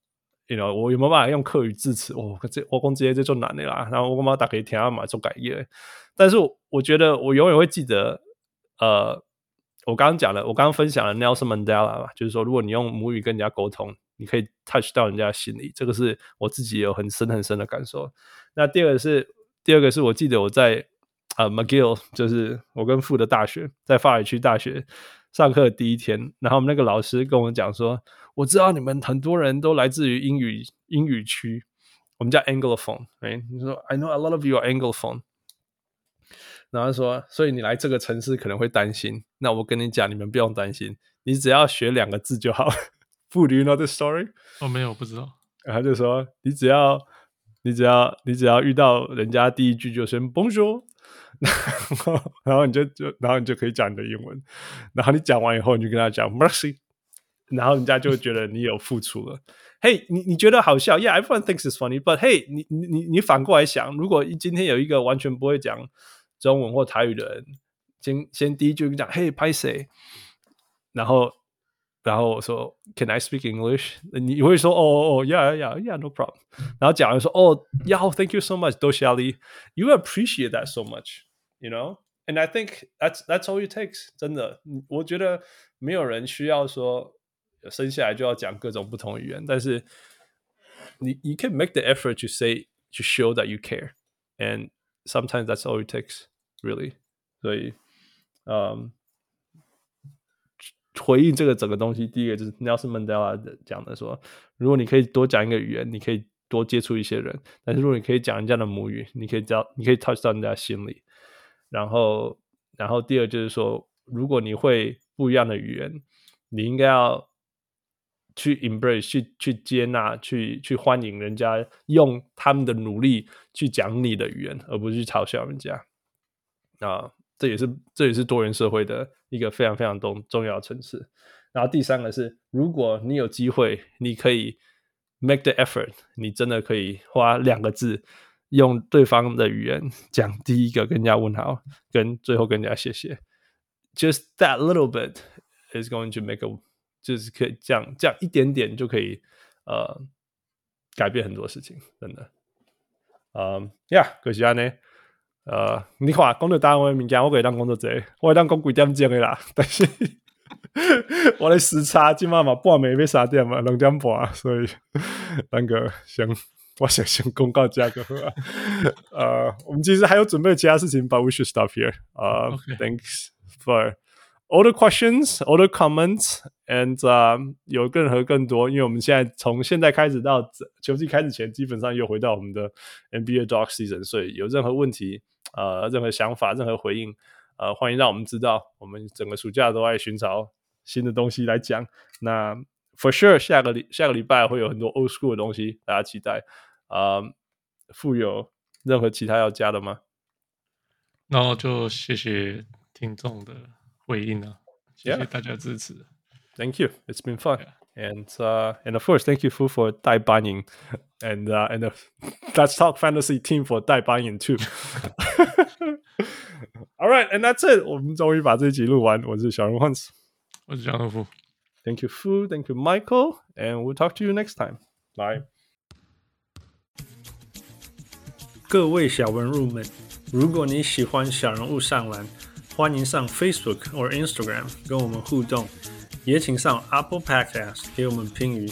？You know, 我有没有办法用客语致辞？哦，这我讲这些这就难的啦。然后我干嘛打给天安嘛做改业？但是我，我觉得我永远会记得，呃，我刚刚讲了，我刚刚分享了 Nelson Mandela 嘛，就是说，如果你用母语跟人家沟通，你可以 touch 到人家的心里，这个是我自己有很深很深的感受。那第二个是，第二个是我记得我在呃 McGill，就是我跟傅的大学，在法语区大学上课的第一天，然后我们那个老师跟我讲说。我知道你们很多人都来自于英语英语区，我们叫 Anglophone，哎，你说 I know a lot of you are Anglophone，然后说，所以你来这个城市可能会担心，那我跟你讲，你们不用担心，你只要学两个字就好。Do you know the story？哦，没有，不知道。然后他就说，你只要你只要你只要遇到人家第一句就先 Bonjour，然后然后你就就然后你就可以讲你的英文，然后你讲完以后，你就跟他讲 Merci。然后人家就会觉得你有付出了。嘿，hey, 你你觉得好笑？Yeah，everyone thinks it's funny. But hey，你你你你反过来想，如果今天有一个完全不会讲中文或台语的人，先先第一句跟你讲，嘿，拍谁？然后然后我说，Can I speak English？你会说，哦哦哦，Yeah，Yeah，Yeah，No problem。然后讲完说，哦，Yeah，Thank you so much，多谢你。You appreciate that so much，you know？And I think that's that's all it takes。真的，我觉得没有人需要说。生下来就要讲各种不同语言，但是你 you can make the effort to say to show that you care, and sometimes that's all it takes, really. 所以，嗯，回应这个整个东西，第一个就是 Nelson Mandela 讲的说，如果你可以多讲一个语言，你可以多接触一些人；但是如果你可以讲人家的母语，你可以教，你可以 touch 到人家心里。然后，然后第二就是说，如果你会不一样的语言，你应该要。去 embrace，去去接纳，去去欢迎人家用他们的努力去讲你的语言，而不是去嘲笑人家。啊，这也是这也是多元社会的一个非常非常重重要的层次。然后第三个是，如果你有机会，你可以 make the effort，你真的可以花两个字用对方的语言 讲第一个跟人家问好，跟最后跟人家谢谢。Just that little bit is going to make a 就是可以这样，这样一点点就可以，呃，改变很多事情，真的。嗯，呀，可惜啊呢，呃，你看，讲到单位物件，我可以当工作者，我会当讲几点钟的啦。但是我的时差今晚嘛半暝要三点嘛，两点半，所以那个先，我想先公告价格。呃，我们其实还有准备其他事情，but we should stop here. 呃、uh,，Thanks for. All the questions, all the comments, and、uh, 有任何更多，因为我们现在从现在开始到球季开始前，基本上又回到我们的 NBA Dog Season，所以有任何问题，呃，任何想法，任何回应，呃，欢迎让我们知道。我们整个暑假都在寻找新的东西来讲。那 For sure，下个礼下个礼拜会有很多 Old School 的东西，大家期待。呃，富有任何其他要加的吗？那我就谢谢听众的。回应啊，谢谢大家支持。Yeah. Thank you. It's been fun. Yeah. And uh, and of course, thank you for for 代班营 and uh, and the Let's Talk Fantasy team for 代班营 too. All right, and that's it. 我们终于把这一集录完。我是小人 Hans，我是江德富。Thank you, Fu. Thank you, Michael. And we'll talk to you next time. Bye. 各位小文入们，如果你喜欢小人物上篮。 欢迎上 Facebook 或 Instagram 跟我们互动，也请上 Apple Podcast 给我们评语，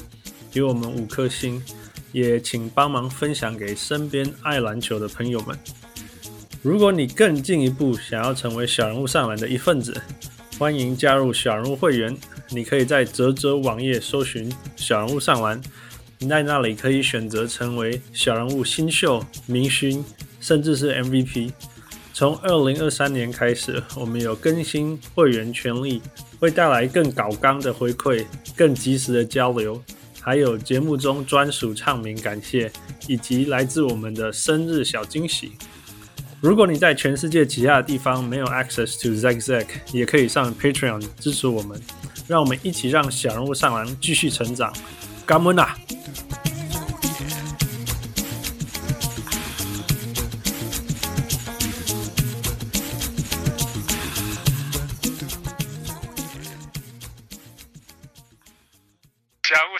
给我们五颗星，也请帮忙分享给身边爱篮球的朋友们。如果你更进一步想要成为小人物上篮的一份子，欢迎加入小人物会员。你可以在泽泽网页搜寻“小人物上篮”，你在那里可以选择成为小人物新秀、明星，甚至是 MVP。从二零二三年开始，我们有更新会员权利，会带来更搞刚的回馈、更及时的交流，还有节目中专属唱名感谢，以及来自我们的生日小惊喜。如果你在全世界其他的地方没有 access to Zack Zack，也可以上 Patreon 支持我们，让我们一起让小人物上篮继续成长。感恩啊！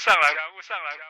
上来感悟上来。